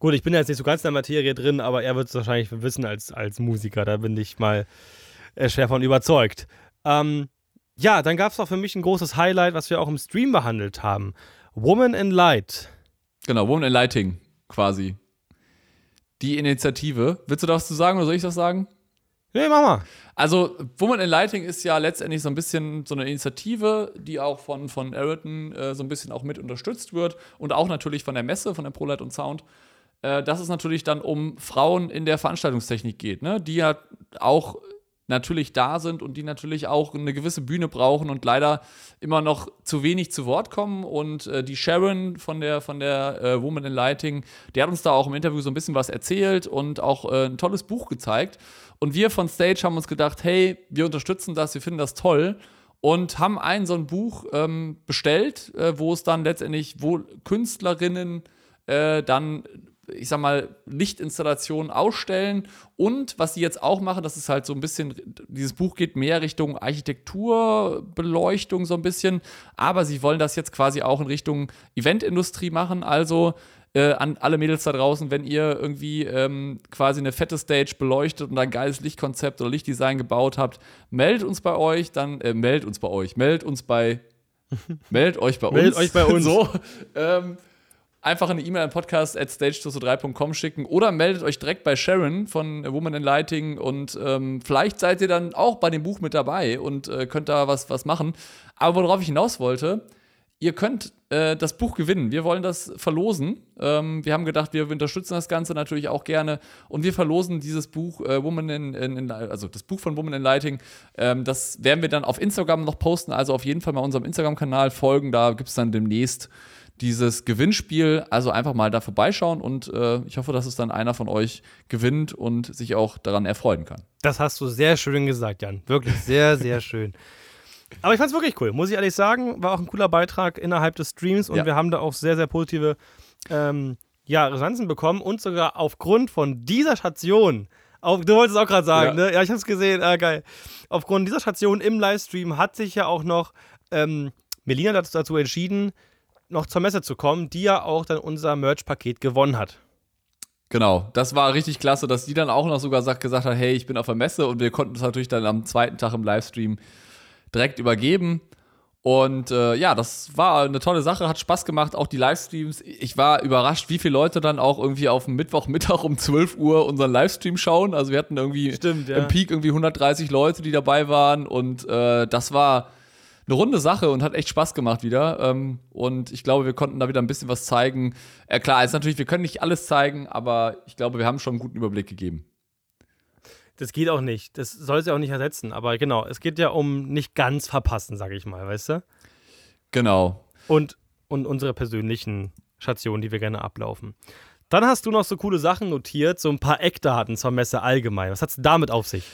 Gut, ich bin jetzt nicht so ganz in der Materie drin, aber er wird es wahrscheinlich wissen als, als Musiker. Da bin ich mal äh, schwer von überzeugt. Ähm, ja, dann gab es auch für mich ein großes Highlight, was wir auch im Stream behandelt haben. Woman in Light. Genau, Woman in Lighting quasi. Die Initiative. Willst du da was zu sagen oder soll ich das sagen? Nee, mach mal. Also, Woman in Lighting ist ja letztendlich so ein bisschen so eine Initiative, die auch von, von Eriton äh, so ein bisschen auch mit unterstützt wird und auch natürlich von der Messe, von der ProLight und Sound. Äh, dass es natürlich dann um Frauen in der Veranstaltungstechnik geht, ne? die ja auch natürlich da sind und die natürlich auch eine gewisse Bühne brauchen und leider immer noch zu wenig zu Wort kommen. Und äh, die Sharon von der, von der äh, Woman in Lighting, die hat uns da auch im Interview so ein bisschen was erzählt und auch äh, ein tolles Buch gezeigt. Und wir von Stage haben uns gedacht, hey, wir unterstützen das, wir finden das toll und haben ein so ein Buch ähm, bestellt, äh, wo es dann letztendlich, wo Künstlerinnen äh, dann ich sag mal, Lichtinstallationen ausstellen. Und was sie jetzt auch machen, das ist halt so ein bisschen, dieses Buch geht mehr Richtung Architekturbeleuchtung so ein bisschen, aber sie wollen das jetzt quasi auch in Richtung Eventindustrie machen. Also äh, an alle Mädels da draußen, wenn ihr irgendwie ähm, quasi eine fette Stage beleuchtet und ein geiles Lichtkonzept oder Lichtdesign gebaut habt, meldet uns bei euch, dann äh, meldet uns bei euch, meldet uns bei meldet euch bei uns. Meldet euch bei uns. So, ähm, einfach eine E-Mail an podcast at stage3.com schicken oder meldet euch direkt bei Sharon von Woman in Lighting und ähm, vielleicht seid ihr dann auch bei dem Buch mit dabei und äh, könnt da was, was machen. Aber worauf ich hinaus wollte, ihr könnt äh, das Buch gewinnen. Wir wollen das verlosen. Ähm, wir haben gedacht, wir unterstützen das Ganze natürlich auch gerne und wir verlosen dieses Buch, äh, Woman in, in, in, also das Buch von Woman in Lighting. Ähm, das werden wir dann auf Instagram noch posten, also auf jeden Fall mal unserem Instagram-Kanal folgen. Da gibt es dann demnächst dieses Gewinnspiel. Also einfach mal da vorbeischauen und äh, ich hoffe, dass es dann einer von euch gewinnt und sich auch daran erfreuen kann. Das hast du sehr schön gesagt, Jan. Wirklich sehr, sehr schön. Aber ich fand es wirklich cool, muss ich ehrlich sagen. War auch ein cooler Beitrag innerhalb des Streams und ja. wir haben da auch sehr, sehr positive ähm, ja, Resonanzen bekommen und sogar aufgrund von dieser Station. Auf, du wolltest es auch gerade sagen, ja. ne? Ja, ich habe es gesehen. Ah, geil. Aufgrund dieser Station im Livestream hat sich ja auch noch ähm, Melina dazu, dazu entschieden, noch zur Messe zu kommen, die ja auch dann unser Merch-Paket gewonnen hat. Genau, das war richtig klasse, dass die dann auch noch sogar gesagt hat, hey, ich bin auf der Messe und wir konnten es natürlich dann am zweiten Tag im Livestream direkt übergeben. Und äh, ja, das war eine tolle Sache, hat Spaß gemacht, auch die Livestreams. Ich war überrascht, wie viele Leute dann auch irgendwie auf dem Mittwochmittag um 12 Uhr unseren Livestream schauen. Also wir hatten irgendwie Stimmt, ja. im Peak irgendwie 130 Leute, die dabei waren und äh, das war eine runde Sache und hat echt Spaß gemacht wieder. Ähm, und ich glaube, wir konnten da wieder ein bisschen was zeigen. Äh, klar, ist natürlich, wir können nicht alles zeigen, aber ich glaube, wir haben schon einen guten Überblick gegeben. Das geht auch nicht. Das soll sie auch nicht ersetzen. Aber genau, es geht ja um nicht ganz verpassen, sage ich mal, weißt du? Genau. Und, und unsere persönlichen Stationen, die wir gerne ablaufen. Dann hast du noch so coole Sachen notiert, so ein paar Eckdaten zur Messe allgemein. Was hat es damit auf sich?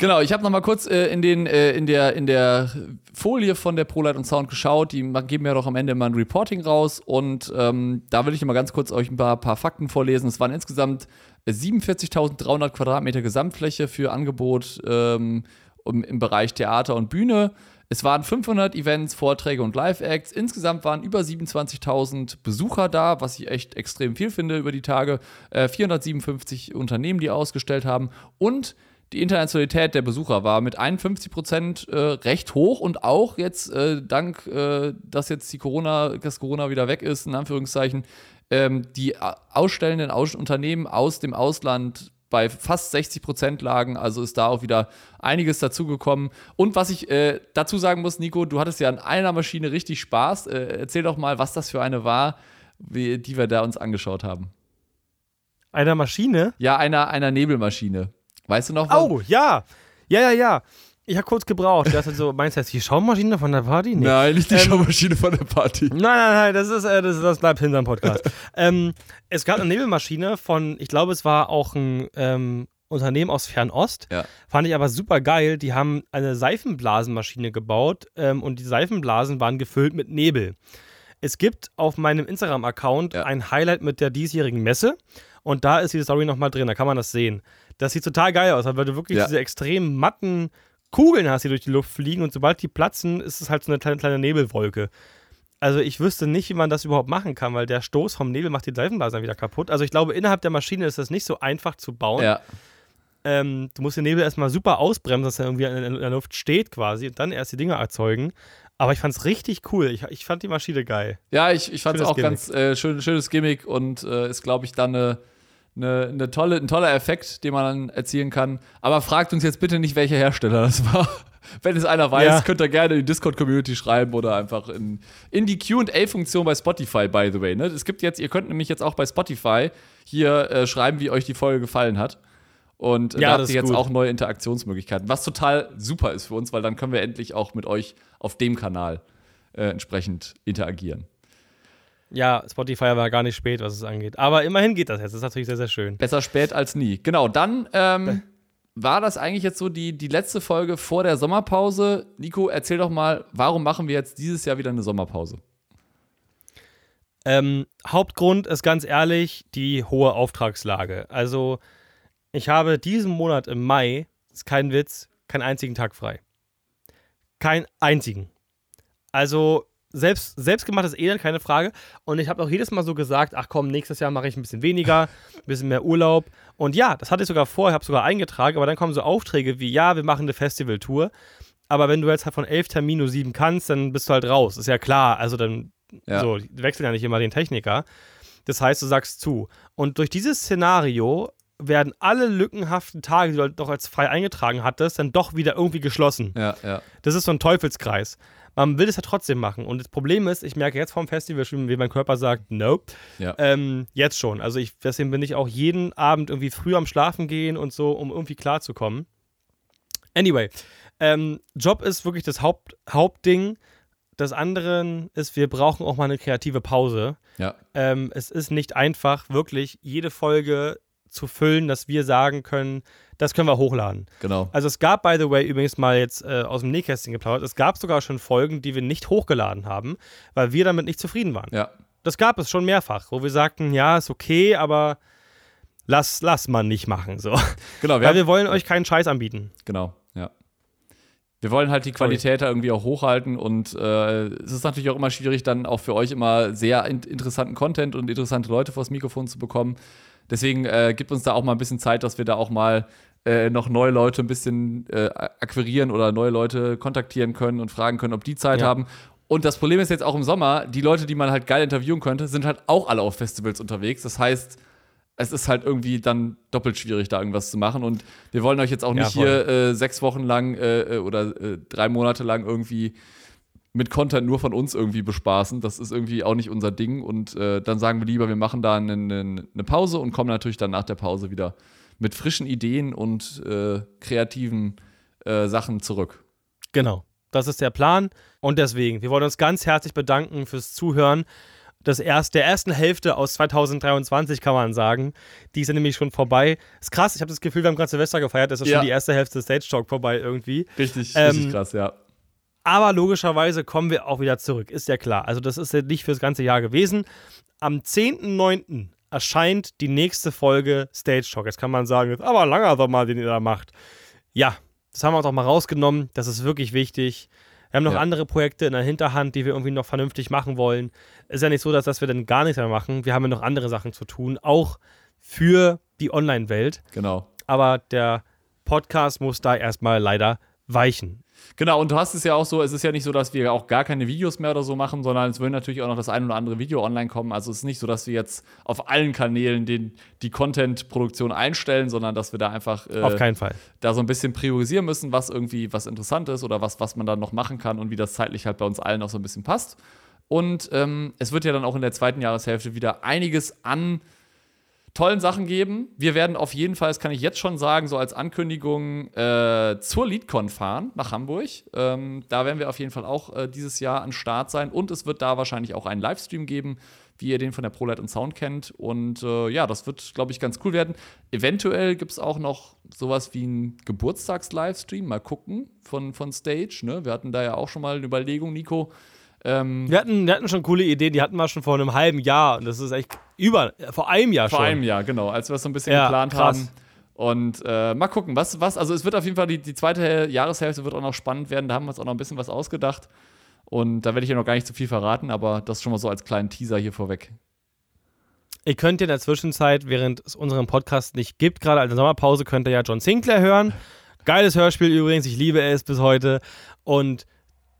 Genau, ich habe noch mal kurz äh, in, den, äh, in, der, in der Folie von der ProLight und Sound geschaut. Die geben ja doch am Ende mal ein Reporting raus. Und ähm, da will ich mal ganz kurz euch ein paar, paar Fakten vorlesen. Es waren insgesamt 47.300 Quadratmeter Gesamtfläche für Angebot ähm, im Bereich Theater und Bühne. Es waren 500 Events, Vorträge und Live-Acts. Insgesamt waren über 27.000 Besucher da, was ich echt extrem viel finde über die Tage. Äh, 457 Unternehmen, die ausgestellt haben. Und die Internationalität der Besucher war mit 51 Prozent äh, recht hoch und auch jetzt äh, dank, äh, dass jetzt die Corona, dass Corona wieder weg ist, in Anführungszeichen, ähm, die ausstellenden aus Unternehmen aus dem Ausland bei fast 60 Prozent lagen. Also ist da auch wieder einiges dazugekommen. Und was ich äh, dazu sagen muss, Nico, du hattest ja an einer Maschine richtig Spaß. Äh, erzähl doch mal, was das für eine war, die wir da uns angeschaut haben. Einer Maschine? Ja, einer, einer Nebelmaschine. Weißt du noch was? Oh, ja. Ja, ja, ja. Ich habe kurz gebraucht. Das ist so, meinst du jetzt die Schaummaschine von der Party? Nee. Nein, nicht die ähm, Schaummaschine von der Party. Nein, nein, nein, das, ist, äh, das, das bleibt hinterm Podcast. ähm, es gab eine Nebelmaschine von, ich glaube, es war auch ein ähm, Unternehmen aus Fernost. Ja. Fand ich aber super geil. Die haben eine Seifenblasenmaschine gebaut ähm, und die Seifenblasen waren gefüllt mit Nebel. Es gibt auf meinem Instagram-Account ja. ein Highlight mit der diesjährigen Messe und da ist die Story nochmal drin, da kann man das sehen. Das sieht total geil aus, weil du wirklich ja. diese extrem matten Kugeln hast, die durch die Luft fliegen und sobald die platzen, ist es halt so eine kleine, kleine Nebelwolke. Also ich wüsste nicht, wie man das überhaupt machen kann, weil der Stoß vom Nebel macht die Seifenblasen wieder kaputt. Also ich glaube, innerhalb der Maschine ist das nicht so einfach zu bauen. Ja. Ähm, du musst den Nebel erstmal super ausbremsen, dass er irgendwie in, der Luft steht quasi und dann erst die Dinger erzeugen. Aber ich fand es richtig cool. Ich, ich fand die Maschine geil. Ja, ich, ich fand es auch Gimmick. ganz äh, schön, schönes Gimmick und äh, ist, glaube ich, dann eine, eine, eine, tolle, ein toller Effekt, den man dann erzielen kann. Aber fragt uns jetzt bitte nicht, welcher Hersteller das war. Wenn es einer weiß, ja. könnt ihr gerne in die Discord-Community schreiben oder einfach in, in die QA-Funktion bei Spotify, by the way. Ne? Es gibt jetzt, ihr könnt nämlich jetzt auch bei Spotify hier äh, schreiben, wie euch die Folge gefallen hat. Und ja, da habt ihr jetzt gut. auch neue Interaktionsmöglichkeiten, was total super ist für uns, weil dann können wir endlich auch mit euch auf dem Kanal äh, entsprechend interagieren. Ja, Spotify war gar nicht spät, was es angeht. Aber immerhin geht das jetzt. Das ist natürlich sehr, sehr schön. Besser spät als nie. Genau, dann ähm, war das eigentlich jetzt so die, die letzte Folge vor der Sommerpause. Nico, erzähl doch mal, warum machen wir jetzt dieses Jahr wieder eine Sommerpause? Ähm, Hauptgrund ist ganz ehrlich die hohe Auftragslage. Also, ich habe diesen Monat im Mai, ist kein Witz, keinen einzigen Tag frei. Keinen einzigen. Also, selbst, selbstgemachtes Elend, keine Frage. Und ich habe auch jedes Mal so gesagt, ach komm, nächstes Jahr mache ich ein bisschen weniger, ein bisschen mehr Urlaub. Und ja, das hatte ich sogar vor, ich habe sogar eingetragen, aber dann kommen so Aufträge wie, ja, wir machen eine Festivaltour. Aber wenn du jetzt halt von elf Terminen nur sieben kannst, dann bist du halt raus. Ist ja klar. Also dann, ja. so, wechseln ja nicht immer den Techniker. Das heißt, du sagst zu. Und durch dieses Szenario werden alle lückenhaften Tage, die du doch als frei eingetragen hattest, dann doch wieder irgendwie geschlossen. Ja, ja. Das ist so ein Teufelskreis man will es ja trotzdem machen. Und das Problem ist, ich merke jetzt vom Festival schon, wie mein Körper sagt, nope. Ja. Ähm, jetzt schon. Also ich, deswegen bin ich auch jeden Abend irgendwie früh am Schlafen gehen und so, um irgendwie klarzukommen. Anyway, ähm, Job ist wirklich das Haupt, Hauptding. Das andere ist, wir brauchen auch mal eine kreative Pause. Ja. Ähm, es ist nicht einfach, wirklich jede Folge zu füllen, dass wir sagen können, das können wir hochladen. Genau. Also es gab, by the way, übrigens mal jetzt äh, aus dem Nähkästchen geplaudert, es gab sogar schon Folgen, die wir nicht hochgeladen haben, weil wir damit nicht zufrieden waren. Ja. Das gab es schon mehrfach, wo wir sagten, ja, ist okay, aber lass, lass man nicht machen. So. Genau, wir weil wir wollen euch keinen Scheiß anbieten. Genau, ja. Wir wollen halt die Qualität da irgendwie auch hochhalten und äh, es ist natürlich auch immer schwierig, dann auch für euch immer sehr in interessanten Content und interessante Leute vors Mikrofon zu bekommen. Deswegen äh, gibt uns da auch mal ein bisschen Zeit, dass wir da auch mal äh, noch neue Leute ein bisschen äh, akquirieren oder neue Leute kontaktieren können und fragen können, ob die Zeit ja. haben. Und das Problem ist jetzt auch im Sommer, die Leute, die man halt geil interviewen könnte, sind halt auch alle auf Festivals unterwegs. Das heißt, es ist halt irgendwie dann doppelt schwierig, da irgendwas zu machen. Und wir wollen euch jetzt auch nicht ja, hier äh, sechs Wochen lang äh, äh, oder äh, drei Monate lang irgendwie mit Content nur von uns irgendwie bespaßen. Das ist irgendwie auch nicht unser Ding. Und äh, dann sagen wir lieber, wir machen da eine, eine, Pause und kommen natürlich dann nach der Pause wieder mit frischen Ideen und äh, kreativen äh, Sachen zurück. Genau, das ist der Plan. Und deswegen, wir wollen uns ganz herzlich bedanken fürs Zuhören. Das erst, der ersten Hälfte aus 2023 kann man sagen. Die ist ja nämlich schon vorbei. Ist krass, ich habe das Gefühl, wir haben gerade Silvester gefeiert, das ist ja. schon die erste Hälfte des Stage Talk vorbei irgendwie. Richtig, ähm, richtig krass, ja. Aber logischerweise kommen wir auch wieder zurück, ist ja klar. Also das ist ja nicht fürs ganze Jahr gewesen. Am 10.9. erscheint die nächste Folge Stage Talk. Jetzt kann man sagen, ist aber langer Sommer, den ihr da macht. Ja, das haben wir uns auch mal rausgenommen. Das ist wirklich wichtig. Wir haben noch ja. andere Projekte in der Hinterhand, die wir irgendwie noch vernünftig machen wollen. Ist ja nicht so, dass, dass wir dann gar nichts mehr machen. Wir haben ja noch andere Sachen zu tun, auch für die Online-Welt. Genau. Aber der Podcast muss da erstmal leider weichen. Genau, und du hast es ja auch so, es ist ja nicht so, dass wir auch gar keine Videos mehr oder so machen, sondern es wird natürlich auch noch das ein oder andere Video online kommen. Also es ist nicht so, dass wir jetzt auf allen Kanälen den, die Content-Produktion einstellen, sondern dass wir da einfach äh, auf keinen Fall. da so ein bisschen priorisieren müssen, was irgendwie was interessant ist oder was, was man dann noch machen kann und wie das zeitlich halt bei uns allen auch so ein bisschen passt. Und ähm, es wird ja dann auch in der zweiten Jahreshälfte wieder einiges an tollen Sachen geben. Wir werden auf jeden Fall, das kann ich jetzt schon sagen, so als Ankündigung äh, zur LeadCon fahren nach Hamburg. Ähm, da werden wir auf jeden Fall auch äh, dieses Jahr an Start sein und es wird da wahrscheinlich auch einen Livestream geben, wie ihr den von der ProLight und Sound kennt. Und äh, ja, das wird, glaube ich, ganz cool werden. Eventuell gibt es auch noch sowas wie einen Geburtstags-Livestream. Mal gucken von, von Stage. Ne? Wir hatten da ja auch schon mal eine Überlegung, Nico ähm, wir, hatten, wir hatten schon coole Ideen, die hatten wir schon vor einem halben Jahr. Und das ist echt über, vor einem Jahr vor schon. Vor einem Jahr, genau, als wir es so ein bisschen ja, geplant krass. haben. Und äh, mal gucken, was, was, also es wird auf jeden Fall, die, die zweite Jahreshälfte wird auch noch spannend werden. Da haben wir uns auch noch ein bisschen was ausgedacht. Und da werde ich ja noch gar nicht zu viel verraten, aber das schon mal so als kleinen Teaser hier vorweg. Ihr könnt in der Zwischenzeit, während es unseren Podcast nicht gibt, gerade als Sommerpause, könnt ihr ja John Sinclair hören. Geiles Hörspiel übrigens, ich liebe es bis heute. Und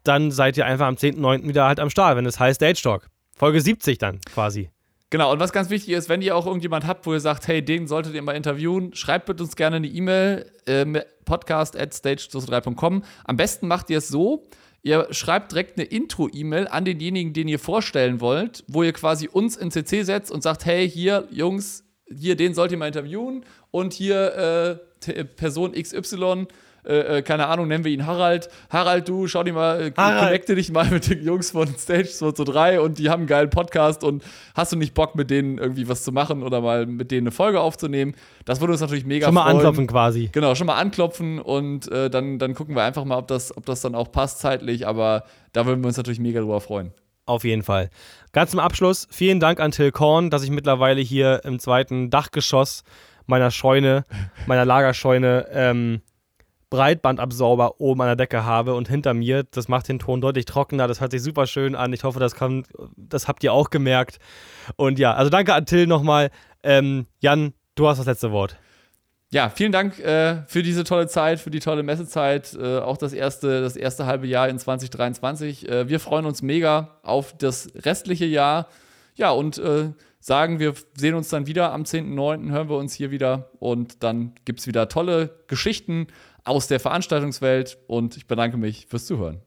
dann seid ihr einfach am 10.9. wieder halt am Start, wenn es heißt Stage Talk. Folge 70 dann quasi. Genau, und was ganz wichtig ist, wenn ihr auch irgendjemand habt, wo ihr sagt, hey, den solltet ihr mal interviewen, schreibt bitte uns gerne eine E-Mail, äh, podcast at stage3.com. Am besten macht ihr es so, ihr schreibt direkt eine Intro-E-Mail an denjenigen, den ihr vorstellen wollt, wo ihr quasi uns in CC setzt und sagt, hey, hier, Jungs, hier, den sollt ihr mal interviewen und hier äh, Person XY äh, äh, keine Ahnung, nennen wir ihn Harald. Harald, du, schau dir mal, äh, connecte dich mal mit den Jungs von Stage 223 und die haben einen geilen Podcast und hast du nicht Bock, mit denen irgendwie was zu machen oder mal mit denen eine Folge aufzunehmen? Das würde uns natürlich mega Schon mal freuen. anklopfen quasi. Genau, schon mal anklopfen und äh, dann, dann gucken wir einfach mal, ob das, ob das dann auch passt zeitlich, aber da würden wir uns natürlich mega drüber freuen. Auf jeden Fall. Ganz zum Abschluss, vielen Dank an Till Korn, dass ich mittlerweile hier im zweiten Dachgeschoss meiner Scheune, meiner Lagerscheune, ähm, Breitbandabsauber oben an der Decke habe und hinter mir, das macht den Ton deutlich trockener. Das hört sich super schön an. Ich hoffe, das, kann, das habt ihr auch gemerkt. Und ja, also danke an Till nochmal. Ähm, Jan, du hast das letzte Wort. Ja, vielen Dank äh, für diese tolle Zeit, für die tolle Messezeit, äh, auch das erste, das erste halbe Jahr in 2023. Äh, wir freuen uns mega auf das restliche Jahr. Ja, und äh, sagen, wir sehen uns dann wieder am 10.9., hören wir uns hier wieder und dann gibt es wieder tolle Geschichten aus der Veranstaltungswelt und ich bedanke mich fürs Zuhören.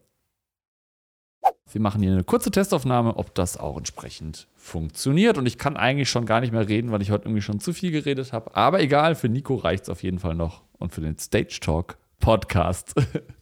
Wir machen hier eine kurze Testaufnahme, ob das auch entsprechend funktioniert. Und ich kann eigentlich schon gar nicht mehr reden, weil ich heute irgendwie schon zu viel geredet habe. Aber egal, für Nico reicht es auf jeden Fall noch und für den Stage Talk Podcast.